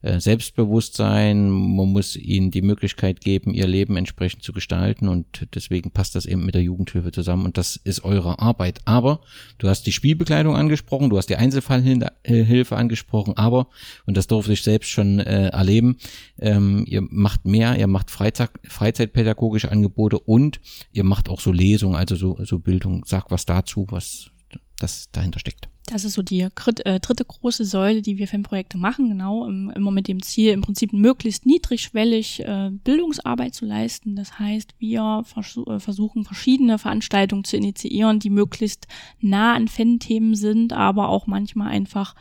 S7: äh, selbstbewusst sein, man muss ihnen die Möglichkeit geben, ihr Leben entsprechend zu gestalten und deswegen passt das eben mit der Jugendhilfe zusammen und das ist eure Arbeit. Aber du hast die Spielbekleidung angesprochen, du hast die Einzelfallhilfe angesprochen, aber, und das durfte ich selbst schon äh, erleben, ähm, ihr macht mehr, ihr macht Freizeit, Freizeitpädagogische Angebote und ihr macht auch so Lesungen, also so, so Bildung. Sag was dazu, was das dahinter steckt.
S8: Das ist so die äh, dritte große Säule, die wir Fanprojekte machen, genau, immer mit dem Ziel, im Prinzip möglichst niedrigschwellig äh, Bildungsarbeit zu leisten. Das heißt, wir äh, versuchen verschiedene Veranstaltungen zu initiieren, die möglichst nah an Fan-Themen sind, aber auch manchmal einfach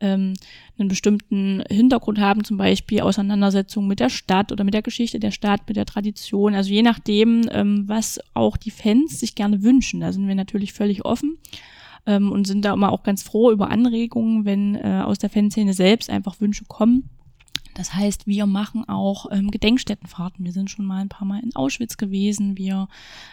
S8: ähm, einen bestimmten Hintergrund haben, zum Beispiel Auseinandersetzungen mit der Stadt oder mit der Geschichte der Stadt, mit der Tradition. Also je nachdem, ähm, was auch die Fans sich gerne wünschen. Da sind wir natürlich völlig offen ähm, und sind da immer auch ganz froh über Anregungen, wenn äh, aus der Fanszene selbst einfach Wünsche kommen. Das heißt, wir machen auch ähm, Gedenkstättenfahrten. Wir sind schon mal ein paar Mal in Auschwitz gewesen. Wir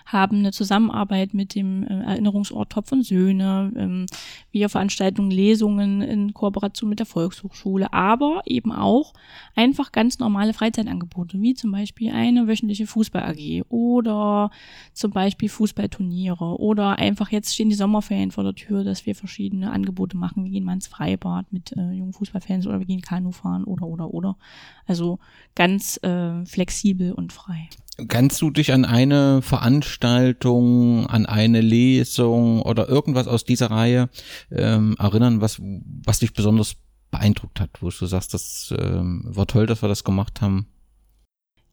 S8: haben eine Zusammenarbeit mit dem äh, Erinnerungsort Topf und Söhne. Ähm, wir veranstalten Lesungen in Kooperation mit der Volkshochschule, aber eben auch einfach ganz normale Freizeitangebote, wie zum Beispiel eine wöchentliche Fußball-AG oder zum Beispiel Fußballturniere oder einfach jetzt stehen die Sommerferien vor der Tür, dass wir verschiedene Angebote machen. Wir gehen mal ins Freibad mit äh, jungen Fußballfans oder wir gehen Kanu fahren oder oder oder. Also ganz äh, flexibel und frei.
S7: Kannst du dich an eine Veranstaltung, an eine Lesung oder irgendwas aus dieser Reihe ähm, erinnern, was, was dich besonders beeindruckt hat, wo du sagst, das ähm, war toll, dass wir das gemacht haben?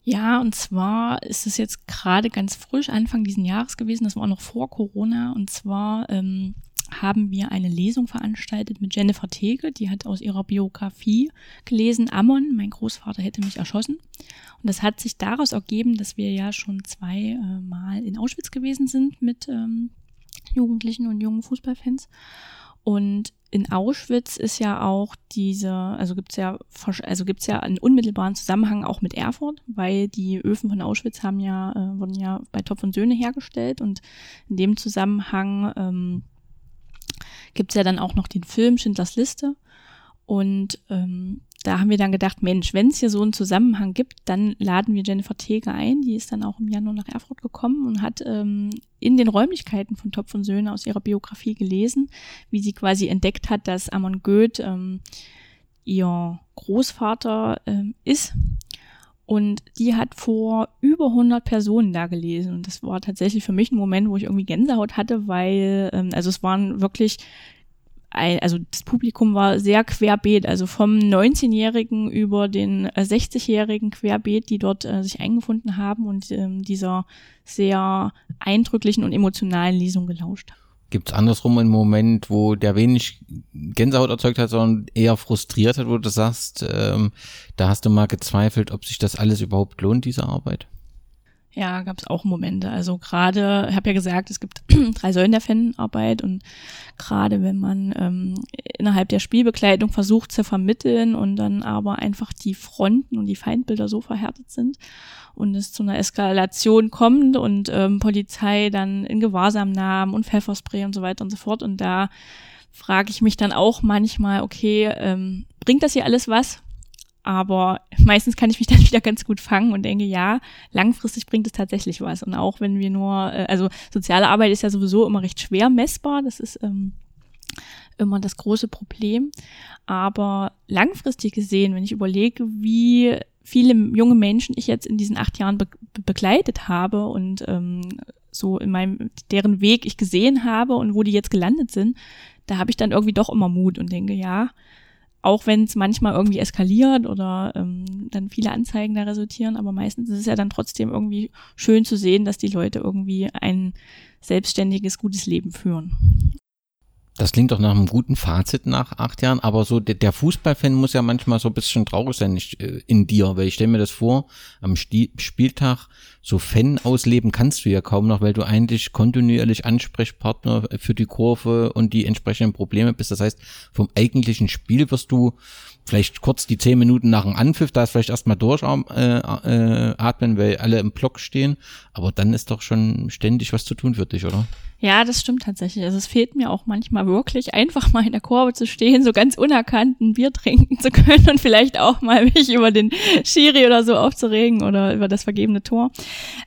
S8: Ja, und zwar ist es jetzt gerade ganz frisch, Anfang diesen Jahres gewesen, das war noch vor Corona, und zwar ähm, haben wir eine Lesung veranstaltet mit Jennifer Tege. Die hat aus ihrer Biografie gelesen, Ammon, mein Großvater hätte mich erschossen. Und das hat sich daraus ergeben, dass wir ja schon zwei äh, in Auschwitz gewesen sind mit ähm, Jugendlichen und jungen Fußballfans. Und in Auschwitz ist ja auch diese, also gibt's ja, also gibt's ja einen unmittelbaren Zusammenhang auch mit Erfurt, weil die Öfen von Auschwitz haben ja, äh, wurden ja bei Topf und Söhne hergestellt und in dem Zusammenhang ähm, gibt es ja dann auch noch den Film Schindlers Liste. Und ähm, da haben wir dann gedacht, Mensch, wenn es hier so einen Zusammenhang gibt, dann laden wir Jennifer Teger ein. Die ist dann auch im Januar nach Erfurt gekommen und hat ähm, in den Räumlichkeiten von Topf und Söhne aus ihrer Biografie gelesen, wie sie quasi entdeckt hat, dass Amon Goeth ähm, ihr Großvater ähm, ist und die hat vor über 100 Personen da gelesen. Und das war tatsächlich für mich ein Moment, wo ich irgendwie Gänsehaut hatte, weil, ähm, also es waren wirklich, ein, also das Publikum war sehr querbeet, also vom 19-Jährigen über den äh, 60-Jährigen querbeet, die dort äh, sich eingefunden haben und ähm, dieser sehr eindrücklichen und emotionalen Lesung gelauscht haben.
S7: Gibt es andersrum einen Moment, wo der wenig Gänsehaut erzeugt hat, sondern eher frustriert hat, wo du sagst, ähm, da hast du mal gezweifelt, ob sich das alles überhaupt lohnt, diese Arbeit?
S8: Ja, gab es auch Momente. Also gerade, ich habe ja gesagt, es gibt drei Säulen der Fanarbeit und gerade wenn man ähm, innerhalb der Spielbekleidung versucht zu vermitteln und dann aber einfach die Fronten und die Feindbilder so verhärtet sind und es zu einer Eskalation kommt und ähm, Polizei dann in Gewahrsam nahm und Pfefferspray und so weiter und so fort. Und da frage ich mich dann auch manchmal, okay, ähm, bringt das hier alles was? Aber meistens kann ich mich dann wieder ganz gut fangen und denke, ja, langfristig bringt es tatsächlich was. Und auch wenn wir nur, äh, also soziale Arbeit ist ja sowieso immer recht schwer messbar. Das ist ähm, immer das große Problem. Aber langfristig gesehen, wenn ich überlege, wie viele junge Menschen ich jetzt in diesen acht Jahren be begleitet habe und ähm, so in meinem, deren Weg ich gesehen habe und wo die jetzt gelandet sind, da habe ich dann irgendwie doch immer Mut und denke, ja, auch wenn es manchmal irgendwie eskaliert oder ähm, dann viele Anzeigen da resultieren, aber meistens ist es ja dann trotzdem irgendwie schön zu sehen, dass die Leute irgendwie ein selbstständiges, gutes Leben führen.
S7: Das klingt doch nach einem guten Fazit nach acht Jahren, aber so der, der Fußballfan muss ja manchmal so ein bisschen traurig sein ich, äh, in dir, weil ich stelle mir das vor, am Stil, Spieltag so Fan ausleben kannst du ja kaum noch, weil du eigentlich kontinuierlich Ansprechpartner für die Kurve und die entsprechenden Probleme bist. Das heißt, vom eigentlichen Spiel wirst du vielleicht kurz die zehn Minuten nach dem Anpfiff, da ist vielleicht erstmal durchatmen, äh, äh, weil alle im Block stehen, aber dann ist doch schon ständig was zu tun für dich, oder?
S8: Ja, das stimmt tatsächlich. Also es fehlt mir auch manchmal wirklich, einfach mal in der Kurve zu stehen, so ganz unerkannt ein Bier trinken zu können und vielleicht auch mal mich über den Schiri oder so aufzuregen oder über das vergebene Tor.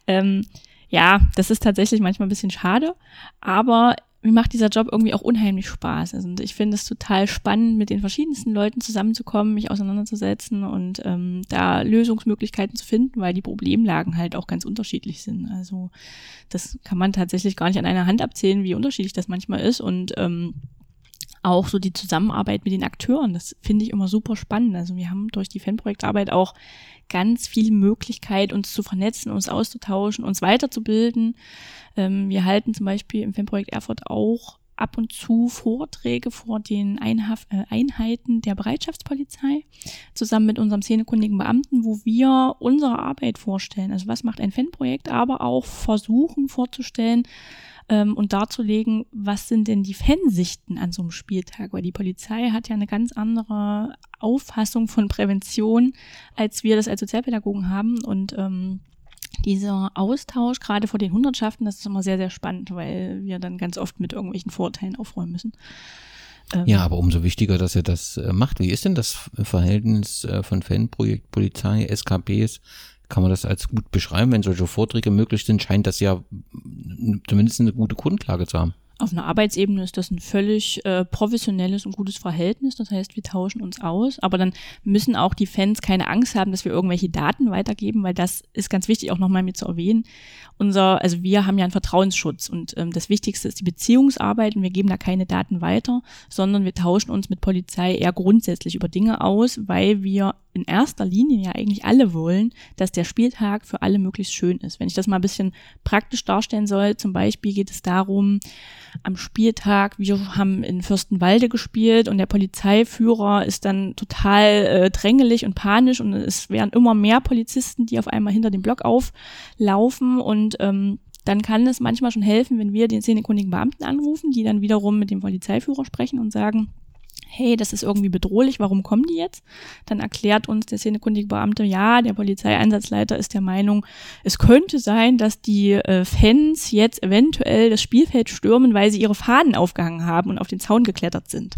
S8: Ähm, ja, das ist tatsächlich manchmal ein bisschen schade, aber mir macht dieser Job irgendwie auch unheimlich Spaß. Also ich finde es total spannend, mit den verschiedensten Leuten zusammenzukommen, mich auseinanderzusetzen und ähm, da Lösungsmöglichkeiten zu finden, weil die Problemlagen halt auch ganz unterschiedlich sind. Also das kann man tatsächlich gar nicht an einer Hand abzählen, wie unterschiedlich das manchmal ist und ähm, auch so die Zusammenarbeit mit den Akteuren, das finde ich immer super spannend. Also wir haben durch die Fanprojektarbeit auch ganz viel Möglichkeit, uns zu vernetzen, uns auszutauschen, uns weiterzubilden. Ähm, wir halten zum Beispiel im Fanprojekt Erfurt auch ab und zu Vorträge vor den Einhaf äh, Einheiten der Bereitschaftspolizei zusammen mit unserem szenekundigen Beamten, wo wir unsere Arbeit vorstellen. Also was macht ein Fanprojekt, aber auch versuchen vorzustellen, ähm, und darzulegen, was sind denn die Fansichten an so einem Spieltag, weil die Polizei hat ja eine ganz andere Auffassung von Prävention, als wir das als Sozialpädagogen haben und ähm, dieser Austausch, gerade vor den Hundertschaften, das ist immer sehr, sehr spannend, weil wir dann ganz oft mit irgendwelchen Vorurteilen aufräumen müssen.
S7: Ähm, ja, aber umso wichtiger, dass ihr das äh, macht. Wie ist denn das Verhältnis äh, von Fanprojekt, Polizei, SKBs kann man das als gut beschreiben. Wenn solche Vorträge möglich sind, scheint das ja zumindest eine gute Grundlage zu haben.
S8: Auf einer Arbeitsebene ist das ein völlig äh, professionelles und gutes Verhältnis. Das heißt, wir tauschen uns aus. Aber dann müssen auch die Fans keine Angst haben, dass wir irgendwelche Daten weitergeben, weil das ist ganz wichtig auch nochmal mir zu erwähnen. Unser, also wir haben ja einen Vertrauensschutz und ähm, das Wichtigste ist die Beziehungsarbeit und wir geben da keine Daten weiter, sondern wir tauschen uns mit Polizei eher grundsätzlich über Dinge aus, weil wir in erster Linie ja eigentlich alle wollen, dass der Spieltag für alle möglichst schön ist. Wenn ich das mal ein bisschen praktisch darstellen soll, zum Beispiel geht es darum, am Spieltag, wir haben in Fürstenwalde gespielt und der Polizeiführer ist dann total äh, drängelig und panisch und es werden immer mehr Polizisten, die auf einmal hinter dem Block auflaufen und ähm, dann kann es manchmal schon helfen, wenn wir den szenekundigen Beamten anrufen, die dann wiederum mit dem Polizeiführer sprechen und sagen, hey, das ist irgendwie bedrohlich, warum kommen die jetzt? Dann erklärt uns der szenekundige Beamte, ja, der Polizeieinsatzleiter ist der Meinung, es könnte sein, dass die äh, Fans jetzt eventuell das Spielfeld stürmen, weil sie ihre Fahnen aufgehangen haben und auf den Zaun geklettert sind.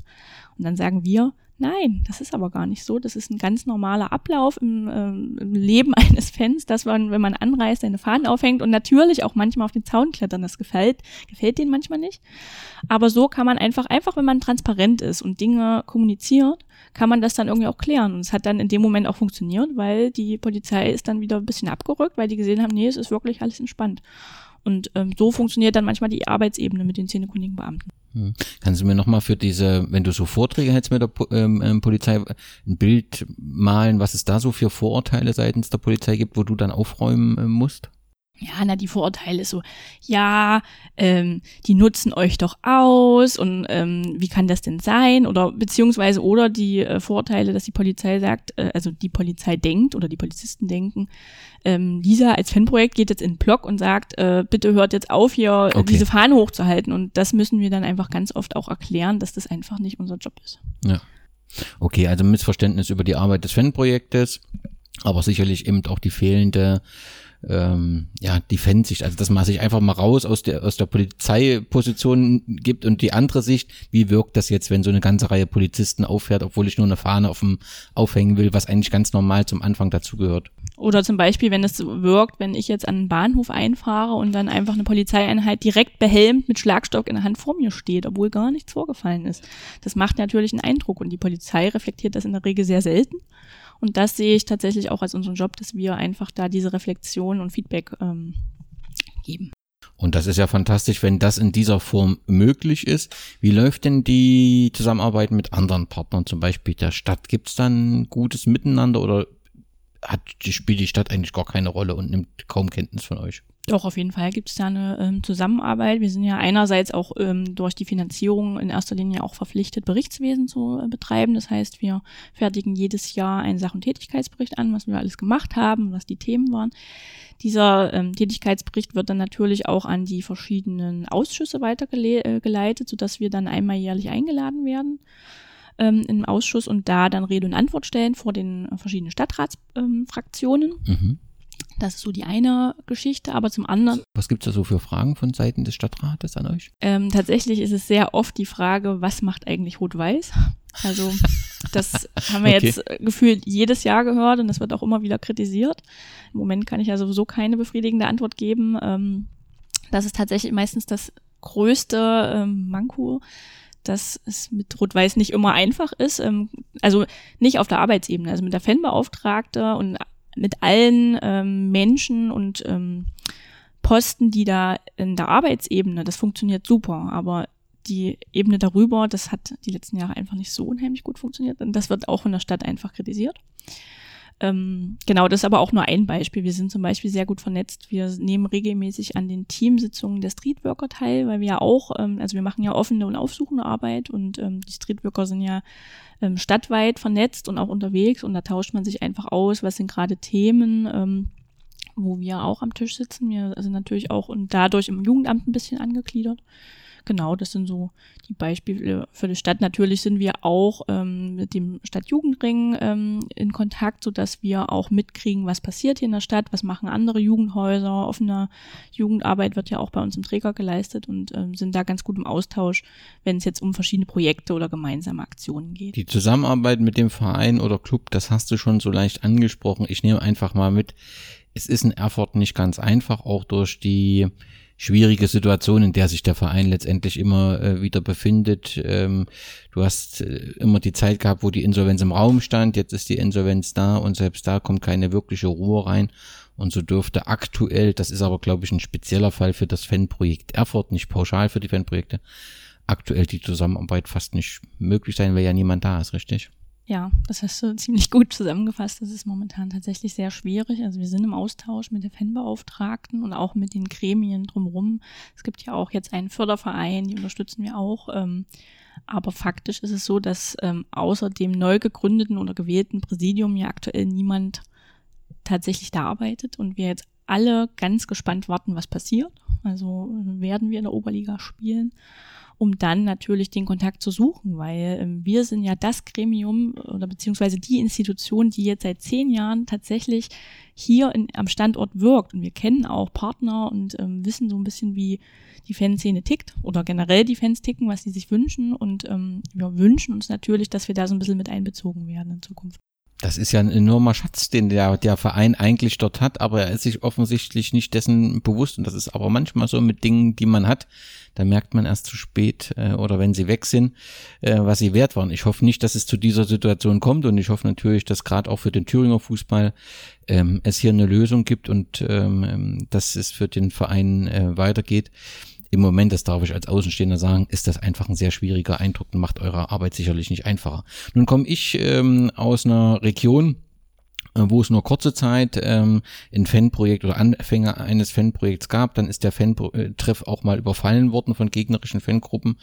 S8: Und dann sagen wir, Nein, das ist aber gar nicht so. Das ist ein ganz normaler Ablauf im, ähm, im Leben eines Fans, dass man, wenn man anreist, seine Fahnen aufhängt und natürlich auch manchmal auf den Zaun klettern. Das gefällt, gefällt denen manchmal nicht. Aber so kann man einfach, einfach wenn man transparent ist und Dinge kommuniziert, kann man das dann irgendwie auch klären. Und es hat dann in dem Moment auch funktioniert, weil die Polizei ist dann wieder ein bisschen abgerückt, weil die gesehen haben, nee, es ist wirklich alles entspannt. Und ähm, so funktioniert dann manchmal die Arbeitsebene mit den zehnekundigen Beamten.
S7: Hm. Kannst du mir nochmal für diese, wenn du so Vorträge hältst mit der ähm, ähm, Polizei, ein Bild malen, was es da so für Vorurteile seitens der Polizei gibt, wo du dann aufräumen äh, musst?
S8: ja, na, die Vorurteile ist so, ja, ähm, die nutzen euch doch aus und ähm, wie kann das denn sein? Oder beziehungsweise oder die äh, Vorurteile, dass die Polizei sagt, äh, also die Polizei denkt oder die Polizisten denken, ähm, Lisa als Fanprojekt geht jetzt in den Blog und sagt, äh, bitte hört jetzt auf, hier okay. diese Fahnen hochzuhalten. Und das müssen wir dann einfach ganz oft auch erklären, dass das einfach nicht unser Job ist.
S7: Ja. Okay, also Missverständnis über die Arbeit des Fanprojektes, aber sicherlich eben auch die fehlende ähm, ja, die Fansicht, also dass man sich einfach mal raus aus der, aus der Polizeiposition gibt und die andere Sicht, wie wirkt das jetzt, wenn so eine ganze Reihe Polizisten auffährt, obwohl ich nur eine Fahne auf dem aufhängen will, was eigentlich ganz normal zum Anfang dazugehört.
S8: Oder zum Beispiel, wenn es wirkt, wenn ich jetzt an einen Bahnhof einfahre und dann einfach eine Polizeieinheit direkt behelmt mit Schlagstock in der Hand vor mir steht, obwohl gar nichts vorgefallen ist. Das macht natürlich einen Eindruck und die Polizei reflektiert das in der Regel sehr selten. Und das sehe ich tatsächlich auch als unseren Job, dass wir einfach da diese Reflexion und Feedback ähm, geben.
S7: Und das ist ja fantastisch, wenn das in dieser Form möglich ist. Wie läuft denn die Zusammenarbeit mit anderen Partnern, zum Beispiel der Stadt? Gibt es dann gutes Miteinander oder hat, spielt die Stadt eigentlich gar keine Rolle und nimmt kaum Kenntnis von euch?
S8: Doch, auf jeden Fall gibt es da eine ähm, Zusammenarbeit. Wir sind ja einerseits auch ähm, durch die Finanzierung in erster Linie auch verpflichtet, Berichtswesen zu äh, betreiben. Das heißt, wir fertigen jedes Jahr einen Sach- und Tätigkeitsbericht an, was wir alles gemacht haben, was die Themen waren. Dieser ähm, Tätigkeitsbericht wird dann natürlich auch an die verschiedenen Ausschüsse weitergeleitet, äh, sodass wir dann einmal jährlich eingeladen werden ähm, im Ausschuss und da dann Rede und Antwort stellen vor den verschiedenen Stadtratsfraktionen. Ähm, mhm. Das ist so die eine Geschichte, aber zum anderen.
S7: Was gibt es da so für Fragen von Seiten des Stadtrates an euch?
S8: Ähm, tatsächlich ist es sehr oft die Frage, was macht eigentlich Rot-Weiß? Also das haben wir okay. jetzt gefühlt jedes Jahr gehört und das wird auch immer wieder kritisiert. Im Moment kann ich ja sowieso keine befriedigende Antwort geben. Ähm, das ist tatsächlich meistens das größte ähm, Manko, dass es mit Rot-Weiß nicht immer einfach ist. Ähm, also nicht auf der Arbeitsebene, also mit der Fanbeauftragte und mit allen ähm, Menschen und ähm, Posten, die da in der Arbeitsebene, das funktioniert super, aber die Ebene darüber, das hat die letzten Jahre einfach nicht so unheimlich gut funktioniert und das wird auch von der Stadt einfach kritisiert. Ähm, genau, das ist aber auch nur ein Beispiel. Wir sind zum Beispiel sehr gut vernetzt. Wir nehmen regelmäßig an den Teamsitzungen der Streetworker teil, weil wir ja auch, ähm, also wir machen ja offene und aufsuchende Arbeit und ähm, die Streetworker sind ja ähm, stadtweit vernetzt und auch unterwegs und da tauscht man sich einfach aus, was sind gerade Themen, ähm, wo wir auch am Tisch sitzen. Wir sind natürlich auch und dadurch im Jugendamt ein bisschen angegliedert. Genau, das sind so die Beispiele für die Stadt. Natürlich sind wir auch ähm, mit dem Stadtjugendring ähm, in Kontakt, so dass wir auch mitkriegen, was passiert hier in der Stadt, was machen andere Jugendhäuser. Offene Jugendarbeit wird ja auch bei uns im Träger geleistet und ähm, sind da ganz gut im Austausch, wenn es jetzt um verschiedene Projekte oder gemeinsame Aktionen geht.
S7: Die Zusammenarbeit mit dem Verein oder Club, das hast du schon so leicht angesprochen. Ich nehme einfach mal mit, es ist in Erfurt nicht ganz einfach, auch durch die schwierige Situation, in der sich der Verein letztendlich immer äh, wieder befindet. Ähm, du hast äh, immer die Zeit gehabt, wo die Insolvenz im Raum stand, jetzt ist die Insolvenz da und selbst da kommt keine wirkliche Ruhe rein. Und so dürfte aktuell, das ist aber glaube ich ein spezieller Fall für das Fanprojekt Erfurt, nicht pauschal für die Fanprojekte, aktuell die Zusammenarbeit fast nicht möglich sein, weil ja niemand da ist, richtig?
S8: Ja, das hast du ziemlich gut zusammengefasst. Das ist momentan tatsächlich sehr schwierig. Also wir sind im Austausch mit der Fanbeauftragten und auch mit den Gremien drumherum. Es gibt ja auch jetzt einen Förderverein, die unterstützen wir auch. Ähm, aber faktisch ist es so, dass ähm, außer dem neu gegründeten oder gewählten Präsidium ja aktuell niemand tatsächlich da arbeitet und wir jetzt alle ganz gespannt warten, was passiert. Also werden wir in der Oberliga spielen um dann natürlich den Kontakt zu suchen, weil ähm, wir sind ja das Gremium oder beziehungsweise die Institution, die jetzt seit zehn Jahren tatsächlich hier in, am Standort wirkt. Und wir kennen auch Partner und ähm, wissen so ein bisschen, wie die Fanszene tickt oder generell die Fans ticken, was sie sich wünschen. Und ähm, wir wünschen uns natürlich, dass wir da so ein bisschen mit einbezogen werden in Zukunft.
S7: Das ist ja ein enormer Schatz, den der, der Verein eigentlich dort hat, aber er ist sich offensichtlich nicht dessen bewusst. Und das ist aber manchmal so mit Dingen, die man hat. Da merkt man erst zu spät äh, oder wenn sie weg sind, äh, was sie wert waren. Ich hoffe nicht, dass es zu dieser Situation kommt und ich hoffe natürlich, dass gerade auch für den Thüringer Fußball ähm, es hier eine Lösung gibt und ähm, dass es für den Verein äh, weitergeht im Moment, das darf ich als Außenstehender sagen, ist das einfach ein sehr schwieriger Eindruck und macht eure Arbeit sicherlich nicht einfacher. Nun komme ich ähm, aus einer Region, äh, wo es nur kurze Zeit ähm, ein Fanprojekt oder Anfänger eines Fanprojekts gab, dann ist der Fan-Treff auch mal überfallen worden von gegnerischen Fangruppen.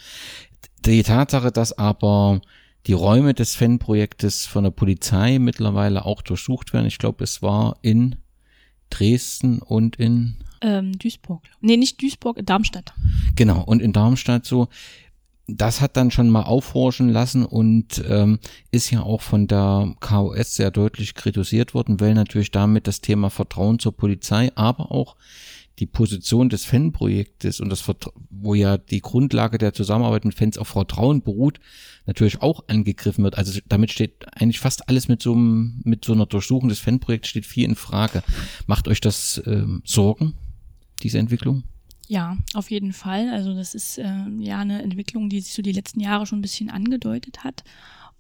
S7: Die Tatsache, dass aber die Räume des Fanprojektes von der Polizei mittlerweile auch durchsucht werden, ich glaube, es war in Dresden und in
S8: ähm, Duisburg. Nee, nicht Duisburg, Darmstadt.
S7: Genau, und in Darmstadt so, das hat dann schon mal aufhorchen lassen und ähm, ist ja auch von der KOS sehr deutlich kritisiert worden, weil natürlich damit das Thema Vertrauen zur Polizei, aber auch die Position des Fanprojektes und das, wo ja die Grundlage der Zusammenarbeit mit Fans auf Vertrauen beruht, natürlich auch angegriffen wird. Also damit steht eigentlich fast alles mit so, einem, mit so einer Durchsuchung des Fanprojekts steht viel in Frage. Macht euch das ähm, Sorgen? diese Entwicklung?
S8: Ja, auf jeden Fall. Also das ist äh, ja eine Entwicklung, die sich so die letzten Jahre schon ein bisschen angedeutet hat.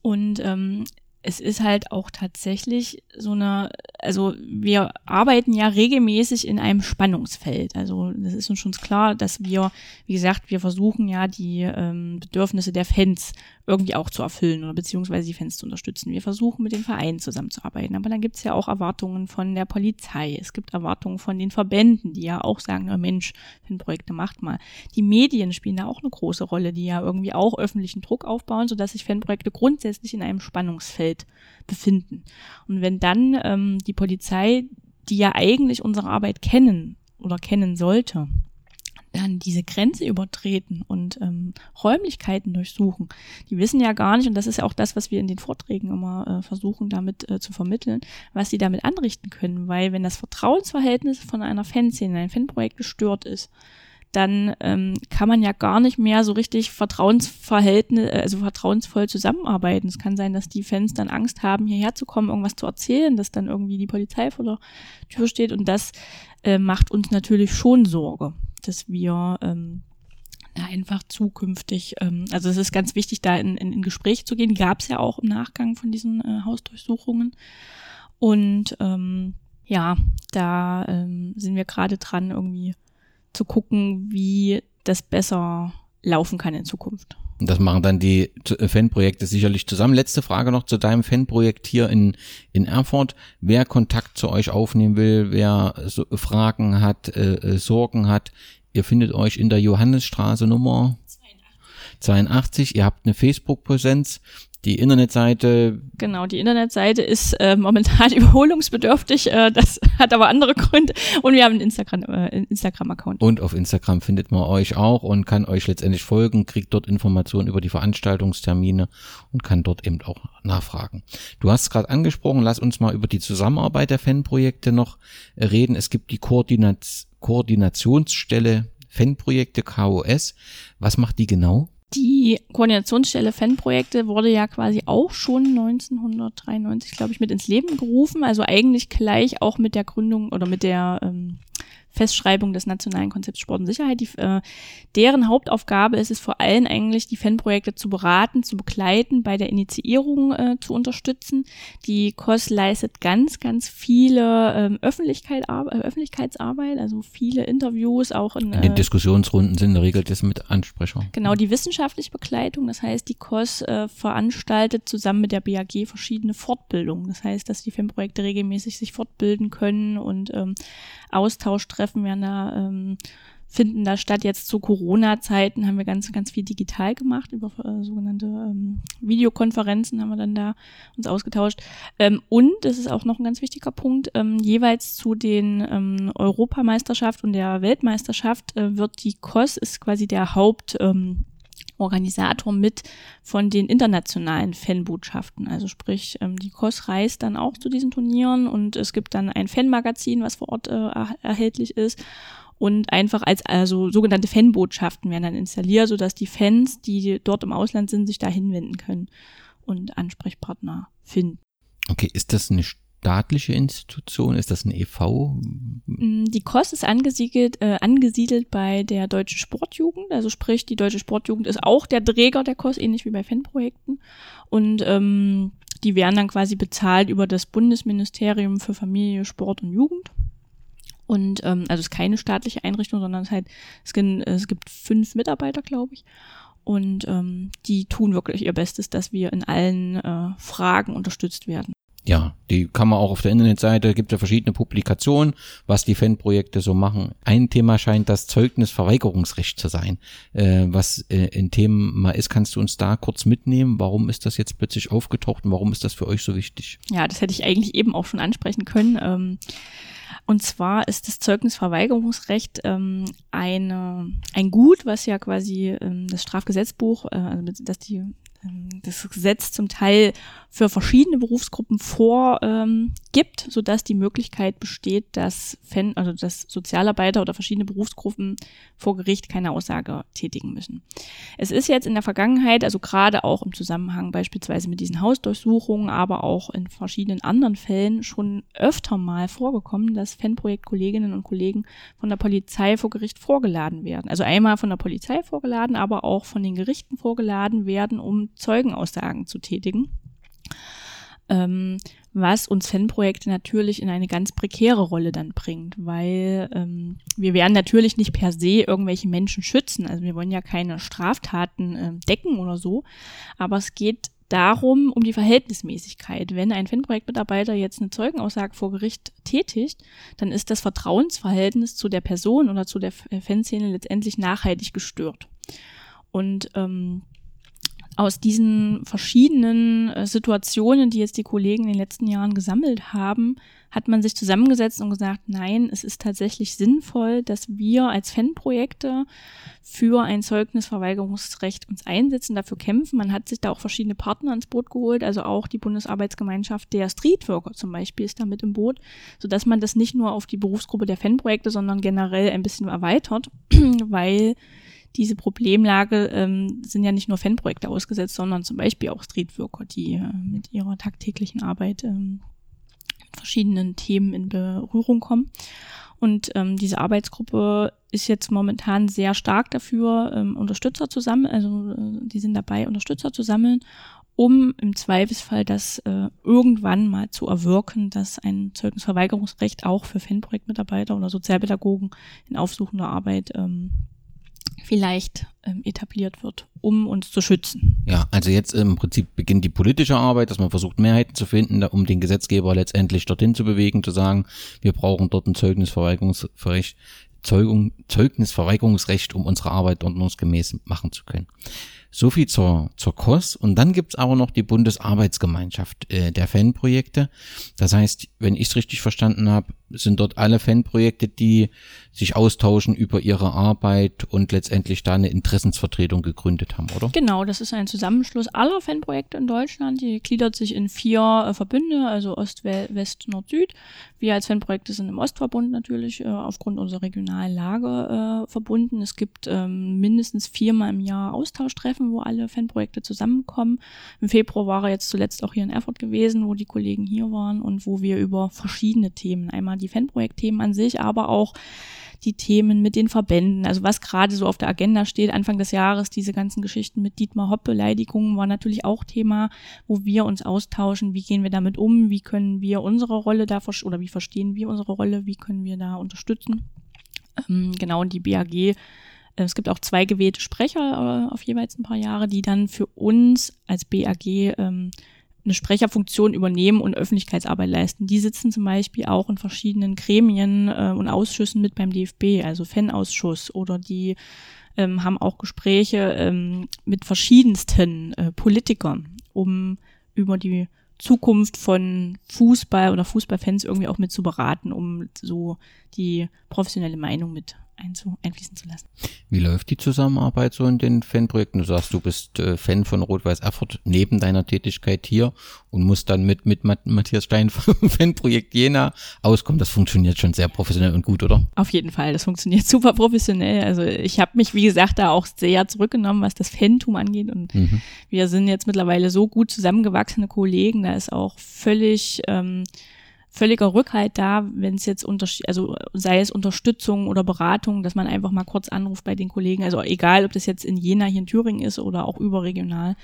S8: Und ähm, es ist halt auch tatsächlich so eine, also wir arbeiten ja regelmäßig in einem Spannungsfeld. Also das ist uns schon klar, dass wir, wie gesagt, wir versuchen ja die ähm, Bedürfnisse der Fans irgendwie auch zu erfüllen oder beziehungsweise die Fans zu unterstützen. Wir versuchen mit den Vereinen zusammenzuarbeiten, aber dann gibt es ja auch Erwartungen von der Polizei, es gibt Erwartungen von den Verbänden, die ja auch sagen, na Mensch, Fanprojekte macht mal. Die Medien spielen da auch eine große Rolle, die ja irgendwie auch öffentlichen Druck aufbauen, sodass sich Fanprojekte grundsätzlich in einem Spannungsfeld befinden. Und wenn dann ähm, die Polizei, die ja eigentlich unsere Arbeit kennen oder kennen sollte, dann diese Grenze übertreten und ähm, Räumlichkeiten durchsuchen. Die wissen ja gar nicht, und das ist ja auch das, was wir in den Vorträgen immer äh, versuchen, damit äh, zu vermitteln, was sie damit anrichten können. Weil wenn das Vertrauensverhältnis von einer Fanszene, ein Fanprojekt gestört ist, dann ähm, kann man ja gar nicht mehr so richtig Vertrauensverhältnis, äh, also vertrauensvoll zusammenarbeiten. Es kann sein, dass die Fans dann Angst haben, hierher zu kommen, irgendwas zu erzählen, dass dann irgendwie die Polizei vor der Tür steht und das äh, macht uns natürlich schon Sorge dass wir ähm, einfach zukünftig, ähm, also es ist ganz wichtig, da in, in, in Gespräche zu gehen. Gab es ja auch im Nachgang von diesen äh, Hausdurchsuchungen. Und ähm, ja, da ähm, sind wir gerade dran, irgendwie zu gucken, wie das besser laufen kann in Zukunft.
S7: Das machen dann die äh, Fanprojekte sicherlich zusammen. Letzte Frage noch zu deinem Fanprojekt hier in, in Erfurt. Wer Kontakt zu euch aufnehmen will, wer so Fragen hat, äh, äh Sorgen hat, ihr findet euch in der Johannesstraße Nummer 82. Ihr habt eine Facebook-Präsenz. Die Internetseite.
S8: Genau, die Internetseite ist äh, momentan überholungsbedürftig. Äh, das hat aber andere Gründe. Und wir haben einen Instagram, äh, Instagram-Account.
S7: Und auf Instagram findet man euch auch und kann euch letztendlich folgen, kriegt dort Informationen über die Veranstaltungstermine und kann dort eben auch nachfragen. Du hast es gerade angesprochen, lass uns mal über die Zusammenarbeit der Fanprojekte noch reden. Es gibt die Koordinat Koordinationsstelle Fanprojekte KOS. Was macht die genau?
S8: Die Koordinationsstelle Fanprojekte wurde ja quasi auch schon 1993, glaube ich, mit ins Leben gerufen. Also eigentlich gleich auch mit der Gründung oder mit der ähm, Festschreibung des Nationalen Konzepts Sport und Sicherheit. Die, äh, deren Hauptaufgabe ist es vor allem eigentlich, die Fanprojekte zu beraten, zu begleiten, bei der Initiierung äh, zu unterstützen. Die KOS leistet ganz, ganz viele ähm, Öffentlichkeit, äh, Öffentlichkeitsarbeit, also viele Interviews, auch in,
S7: in den äh, Diskussionsrunden sind in der Regel das mit Ansprecher.
S8: Genau, die wissenschaftliche Begleitung. Das heißt, die KOS äh, veranstaltet zusammen mit der BAG verschiedene Fortbildungen. Das heißt, dass die Fanprojekte regelmäßig sich fortbilden können und ähm, Austausch Treffen werden da, ähm, finden da statt. Jetzt zu Corona-Zeiten haben wir ganz, ganz viel digital gemacht, über äh, sogenannte ähm, Videokonferenzen haben wir dann da uns ausgetauscht. Ähm, und, das ist auch noch ein ganz wichtiger Punkt, ähm, jeweils zu den ähm, Europameisterschaft und der Weltmeisterschaft äh, wird die COS, ist quasi der Haupt, ähm, Organisator mit von den internationalen Fanbotschaften. Also sprich, ähm, die COS reist dann auch zu diesen Turnieren und es gibt dann ein Fanmagazin, was vor Ort äh, erhältlich ist. Und einfach als also sogenannte Fanbotschaften werden dann installiert, sodass die Fans, die dort im Ausland sind, sich da hinwenden können und Ansprechpartner finden.
S7: Okay, ist das eine staatliche Institution? Ist das ein e.V.?
S8: Mm, die KOS ist angesiedelt, äh, angesiedelt bei der Deutschen Sportjugend. Also sprich, die Deutsche Sportjugend ist auch der Träger der KOS, ähnlich wie bei Fanprojekten. Und ähm, die werden dann quasi bezahlt über das Bundesministerium für Familie, Sport und Jugend. Und ähm, also es ist keine staatliche Einrichtung, sondern es, halt, es, gibt, es gibt fünf Mitarbeiter, glaube ich. Und ähm, die tun wirklich ihr Bestes, dass wir in allen äh, Fragen unterstützt werden.
S7: Ja, die kann man auch auf der Internetseite, gibt ja verschiedene Publikationen, was die Fanprojekte so machen. Ein Thema scheint das Zeugnisverweigerungsrecht zu sein. Äh, was äh, ein Thema ist, kannst du uns da kurz mitnehmen? Warum ist das jetzt plötzlich aufgetaucht und warum ist das für euch so wichtig?
S8: Ja, das hätte ich eigentlich eben auch schon ansprechen können. Ähm, und zwar ist das Zeugnisverweigerungsrecht ähm, eine, ein Gut, was ja quasi ähm, das Strafgesetzbuch, äh, also dass die das Gesetz zum Teil für verschiedene Berufsgruppen vorgibt, ähm, so dass die Möglichkeit besteht, dass Fan, also dass Sozialarbeiter oder verschiedene Berufsgruppen vor Gericht keine Aussage tätigen müssen. Es ist jetzt in der Vergangenheit, also gerade auch im Zusammenhang beispielsweise mit diesen Hausdurchsuchungen, aber auch in verschiedenen anderen Fällen schon öfter mal vorgekommen, dass Fanprojektkolleginnen und Kollegen von der Polizei vor Gericht vorgeladen werden. Also einmal von der Polizei vorgeladen, aber auch von den Gerichten vorgeladen werden, um Zeugenaussagen zu tätigen. Ähm, was uns Fanprojekte natürlich in eine ganz prekäre Rolle dann bringt, weil ähm, wir werden natürlich nicht per se irgendwelche Menschen schützen. Also wir wollen ja keine Straftaten äh, decken oder so, aber es geht darum, um die Verhältnismäßigkeit. Wenn ein Fanprojektmitarbeiter jetzt eine Zeugenaussage vor Gericht tätigt, dann ist das Vertrauensverhältnis zu der Person oder zu der Fanszene letztendlich nachhaltig gestört. Und ähm, aus diesen verschiedenen äh, Situationen, die jetzt die Kollegen in den letzten Jahren gesammelt haben, hat man sich zusammengesetzt und gesagt, nein, es ist tatsächlich sinnvoll, dass wir als Fanprojekte für ein Zeugnisverweigerungsrecht uns einsetzen, dafür kämpfen. Man hat sich da auch verschiedene Partner ins Boot geholt, also auch die Bundesarbeitsgemeinschaft der Streetworker zum Beispiel ist da mit im Boot, sodass man das nicht nur auf die Berufsgruppe der Fanprojekte, sondern generell ein bisschen erweitert, weil diese Problemlage ähm, sind ja nicht nur Fanprojekte ausgesetzt, sondern zum Beispiel auch Streetworker, die äh, mit ihrer tagtäglichen Arbeit ähm, mit verschiedenen Themen in Berührung kommen. Und ähm, diese Arbeitsgruppe ist jetzt momentan sehr stark dafür, ähm, Unterstützer zu sammeln, also äh, die sind dabei, Unterstützer zu sammeln, um im Zweifelsfall das äh, irgendwann mal zu erwirken, dass ein Zeugnisverweigerungsrecht auch für Fanprojektmitarbeiter oder Sozialpädagogen in aufsuchender Arbeit ähm, vielleicht ähm, etabliert wird, um uns zu schützen.
S7: Ja, also jetzt im Prinzip beginnt die politische Arbeit, dass man versucht, Mehrheiten zu finden, um den Gesetzgeber letztendlich dorthin zu bewegen, zu sagen, wir brauchen dort ein Zeugnisverweigerungsrecht, Zeugung, Zeugnisverweigerungsrecht, um unsere Arbeit ordnungsgemäß machen zu können. So viel zur, zur KOS. Und dann gibt's aber noch die Bundesarbeitsgemeinschaft äh, der Fanprojekte. Das heißt, wenn ich es richtig verstanden habe, sind dort alle Fanprojekte, die sich austauschen über ihre Arbeit und letztendlich da eine Interessensvertretung gegründet haben, oder?
S8: Genau, das ist ein Zusammenschluss aller Fanprojekte in Deutschland. Die gliedert sich in vier äh, Verbünde, also Ost, West, Nord, Süd. Wir als Fanprojekte sind im Ostverbund natürlich äh, aufgrund unserer regionalen Lage äh, verbunden. Es gibt ähm, mindestens viermal im Jahr Austauschtreffen, wo alle Fanprojekte zusammenkommen. Im Februar war er jetzt zuletzt auch hier in Erfurt gewesen, wo die Kollegen hier waren und wo wir über verschiedene Themen, einmal die Fanprojektthemen an sich, aber auch die Themen mit den Verbänden, also was gerade so auf der Agenda steht, Anfang des Jahres, diese ganzen Geschichten mit Dietmar Hopp Beleidigungen war natürlich auch Thema, wo wir uns austauschen, wie gehen wir damit um, wie können wir unsere Rolle da, oder wie verstehen wir unsere Rolle, wie können wir da unterstützen. Ähm, genau, und die BAG äh, es gibt auch zwei gewählte Sprecher äh, auf jeweils ein paar Jahre, die dann für uns als BAG ähm, eine Sprecherfunktion übernehmen und Öffentlichkeitsarbeit leisten. Die sitzen zum Beispiel auch in verschiedenen Gremien äh, und Ausschüssen mit beim DFB, also Fanausschuss oder die ähm, haben auch Gespräche ähm, mit verschiedensten äh, Politikern, um über die Zukunft von Fußball oder Fußballfans irgendwie auch mit zu beraten, um so die professionelle Meinung mit einzu, einfließen zu lassen.
S7: Wie läuft die Zusammenarbeit so in den Fanprojekten? Du sagst, du bist äh, Fan von Rot-Weiß Erfurt neben deiner Tätigkeit hier und musst dann mit, mit Matthias Stein vom Fanprojekt Jena auskommen. Das funktioniert schon sehr professionell und gut, oder?
S8: Auf jeden Fall, das funktioniert super professionell. Also ich habe mich, wie gesagt, da auch sehr zurückgenommen, was das Fantum angeht und mhm. wir sind jetzt mittlerweile so gut zusammengewachsene Kollegen, da ist auch völlig ähm, völliger Rückhalt da, wenn es jetzt unter, also sei es Unterstützung oder Beratung, dass man einfach mal kurz anruft bei den Kollegen. Also egal, ob das jetzt in Jena hier in Thüringen ist oder auch überregional,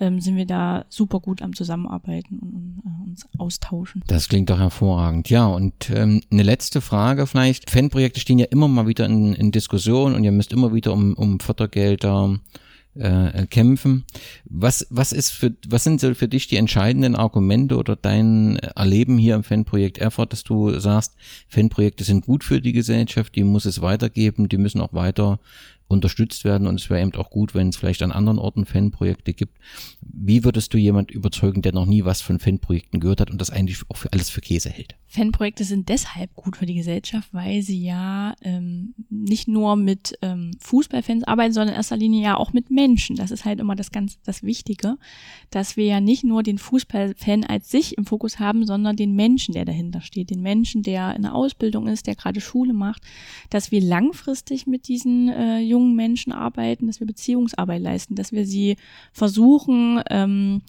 S8: ähm, sind wir da super gut am Zusammenarbeiten und, und äh, uns austauschen.
S7: Das klingt doch hervorragend. Ja, und ähm, eine letzte Frage vielleicht. Fanprojekte stehen ja immer mal wieder in, in Diskussion und ihr müsst immer wieder um, um Fördergelder äh, kämpfen. Was, was ist für, was sind so für dich die entscheidenden Argumente oder dein Erleben hier im Fanprojekt Erfurt, dass du sagst, Fanprojekte sind gut für die Gesellschaft, die muss es weitergeben, die müssen auch weiter unterstützt werden und es wäre eben auch gut, wenn es vielleicht an anderen Orten Fanprojekte gibt. Wie würdest du jemand überzeugen, der noch nie was von Fanprojekten gehört hat und das eigentlich auch für alles für Käse hält?
S8: Fanprojekte sind deshalb gut für die Gesellschaft, weil sie ja ähm, nicht nur mit ähm, Fußballfans arbeiten, sondern in erster Linie ja auch mit Menschen. Das ist halt immer das ganz das Wichtige, dass wir ja nicht nur den Fußballfan als sich im Fokus haben, sondern den Menschen, der dahinter steht, den Menschen, der in der Ausbildung ist, der gerade Schule macht, dass wir langfristig mit diesen äh, jungen Menschen arbeiten, dass wir Beziehungsarbeit leisten, dass wir sie versuchen ähm,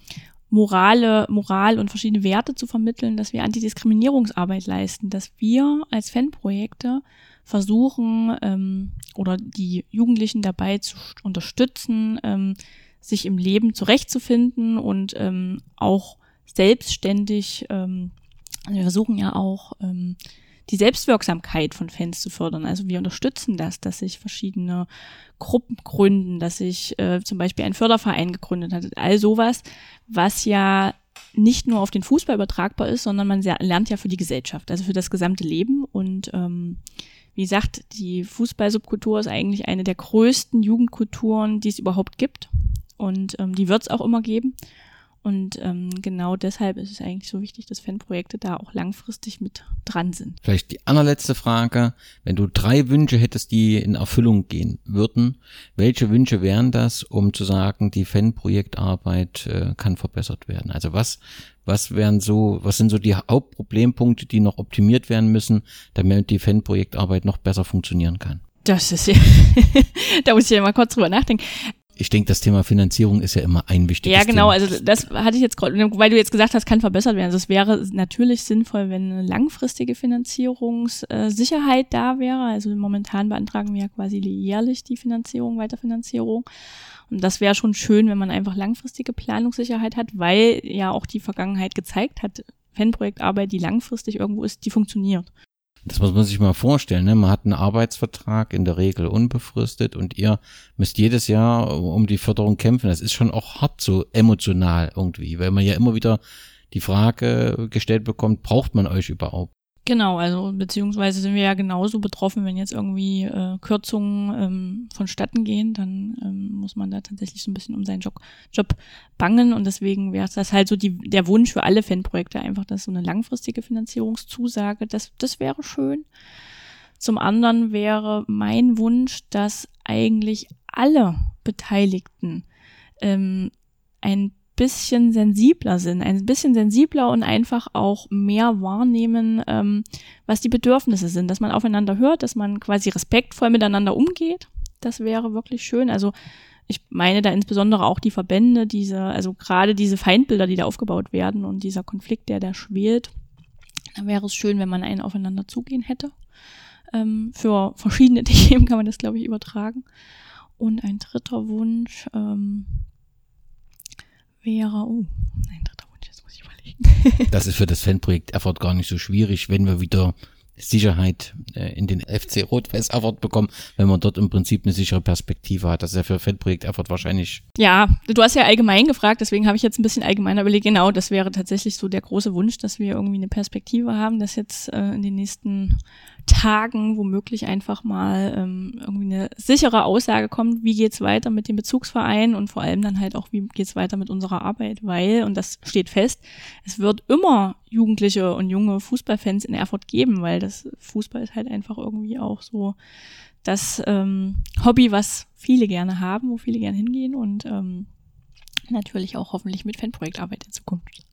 S8: Morale, Moral und verschiedene Werte zu vermitteln, dass wir Antidiskriminierungsarbeit leisten, dass wir als Fanprojekte versuchen ähm, oder die Jugendlichen dabei zu unterstützen, ähm, sich im Leben zurechtzufinden und ähm, auch selbstständig, ähm, also wir versuchen ja auch ähm, die Selbstwirksamkeit von Fans zu fördern. Also wir unterstützen das, dass sich verschiedene Gruppen gründen, dass sich äh, zum Beispiel ein Förderverein gegründet hat. All sowas, was ja nicht nur auf den Fußball übertragbar ist, sondern man lernt ja für die Gesellschaft, also für das gesamte Leben. Und ähm, wie gesagt, die Fußballsubkultur ist eigentlich eine der größten Jugendkulturen, die es überhaupt gibt. Und ähm, die wird es auch immer geben. Und ähm, genau deshalb ist es eigentlich so wichtig, dass Fanprojekte da auch langfristig mit dran sind.
S7: Vielleicht die allerletzte Frage. Wenn du drei Wünsche hättest, die in Erfüllung gehen würden, welche Wünsche wären das, um zu sagen, die Fanprojektarbeit äh, kann verbessert werden? Also was, was wären so, was sind so die Hauptproblempunkte, die noch optimiert werden müssen, damit die Fanprojektarbeit noch besser funktionieren kann?
S8: Das ist ja, da muss ich ja mal kurz drüber nachdenken
S7: ich denke, das Thema Finanzierung ist ja immer ein wichtiges
S8: Thema. Ja, genau.
S7: Thema.
S8: Also das hatte ich jetzt gerade, weil du jetzt gesagt hast, kann verbessert werden. Also es wäre natürlich sinnvoll, wenn eine langfristige Finanzierungssicherheit da wäre. Also momentan beantragen wir ja quasi jährlich die Finanzierung, Weiterfinanzierung. Und das wäre schon schön, wenn man einfach langfristige Planungssicherheit hat, weil ja auch die Vergangenheit gezeigt hat, Fanprojektarbeit, die langfristig irgendwo ist, die funktioniert.
S7: Das muss man sich mal vorstellen. Ne? Man hat einen Arbeitsvertrag, in der Regel unbefristet, und ihr müsst jedes Jahr um die Förderung kämpfen. Das ist schon auch hart so emotional irgendwie, weil man ja immer wieder die Frage gestellt bekommt, braucht man euch überhaupt?
S8: Genau, also beziehungsweise sind wir ja genauso betroffen, wenn jetzt irgendwie äh, Kürzungen ähm, vonstatten gehen, dann ähm, muss man da tatsächlich so ein bisschen um seinen Job, Job bangen und deswegen wäre das halt so die, der Wunsch für alle Fanprojekte einfach, dass so eine langfristige Finanzierungszusage, das, das wäre schön. Zum anderen wäre mein Wunsch, dass eigentlich alle Beteiligten ähm, ein bisschen sensibler sind, ein bisschen sensibler und einfach auch mehr wahrnehmen, ähm, was die Bedürfnisse sind, dass man aufeinander hört, dass man quasi respektvoll miteinander umgeht. Das wäre wirklich schön. Also ich meine da insbesondere auch die Verbände, diese, also gerade diese Feindbilder, die da aufgebaut werden und dieser Konflikt, der da schwelt. Da wäre es schön, wenn man einen aufeinander zugehen hätte. Ähm, für verschiedene Themen kann man das, glaube ich, übertragen. Und ein dritter Wunsch, ähm, wäre, oh, ein dritter Wunsch, jetzt muss ich überlegen.
S7: das ist für das Fanprojekt Erfurt gar nicht so schwierig, wenn wir wieder Sicherheit äh, in den FC Rot-Weiß Erfurt bekommen, wenn man dort im Prinzip eine sichere Perspektive hat. Das ist ja für Fanprojekt Erfurt wahrscheinlich.
S8: Ja, du hast ja allgemein gefragt, deswegen habe ich jetzt ein bisschen allgemeiner überlegt. Genau, das wäre tatsächlich so der große Wunsch, dass wir irgendwie eine Perspektive haben, dass jetzt äh, in den nächsten Tagen womöglich einfach mal ähm, irgendwie eine sichere Aussage kommt, wie geht's weiter mit dem Bezugsverein und vor allem dann halt auch, wie geht's weiter mit unserer Arbeit, weil, und das steht fest, es wird immer Jugendliche und junge Fußballfans in Erfurt geben, weil das Fußball ist halt einfach irgendwie auch so das ähm, Hobby, was viele gerne haben, wo viele gerne hingehen und ähm, natürlich auch hoffentlich mit Fanprojektarbeit in Zukunft.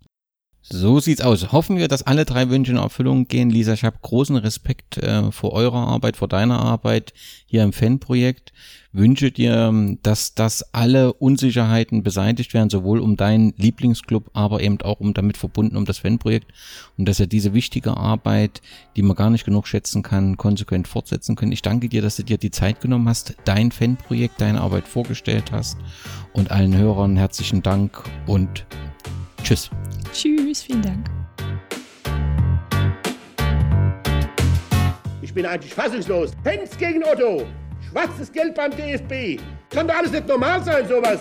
S7: So sieht's aus. Hoffen wir, dass alle drei Wünsche in Erfüllung gehen. Lisa, ich habe großen Respekt äh, vor eurer Arbeit, vor deiner Arbeit hier im Fanprojekt. Wünsche dir, dass das alle Unsicherheiten beseitigt werden, sowohl um deinen Lieblingsclub, aber eben auch um damit verbunden um das Fanprojekt und dass er diese wichtige Arbeit, die man gar nicht genug schätzen kann, konsequent fortsetzen können. Ich danke dir, dass du dir die Zeit genommen hast, dein Fanprojekt, deine Arbeit vorgestellt hast und allen Hörern herzlichen Dank und tschüss.
S8: Tschüss, vielen Dank.
S9: Ich bin eigentlich fassungslos. Fans gegen Otto. Schwarzes Geld beim DFB. Kann doch alles nicht normal sein, sowas.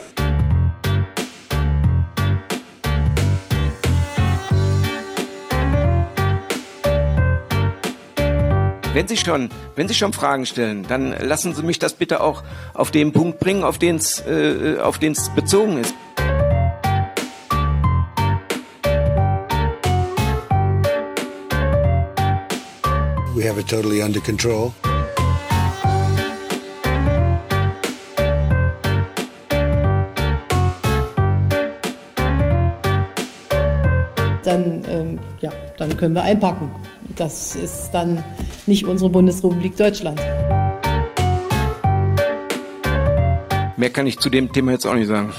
S10: Wenn Sie schon, wenn Sie schon Fragen stellen, dann lassen Sie mich das bitte auch auf den Punkt bringen, auf den es äh, auf den's bezogen ist.
S11: We have it totally under control.
S12: Dann, ähm, ja, dann können wir einpacken. Das ist dann nicht unsere Bundesrepublik Deutschland.
S10: Mehr kann ich zu dem Thema jetzt auch nicht sagen.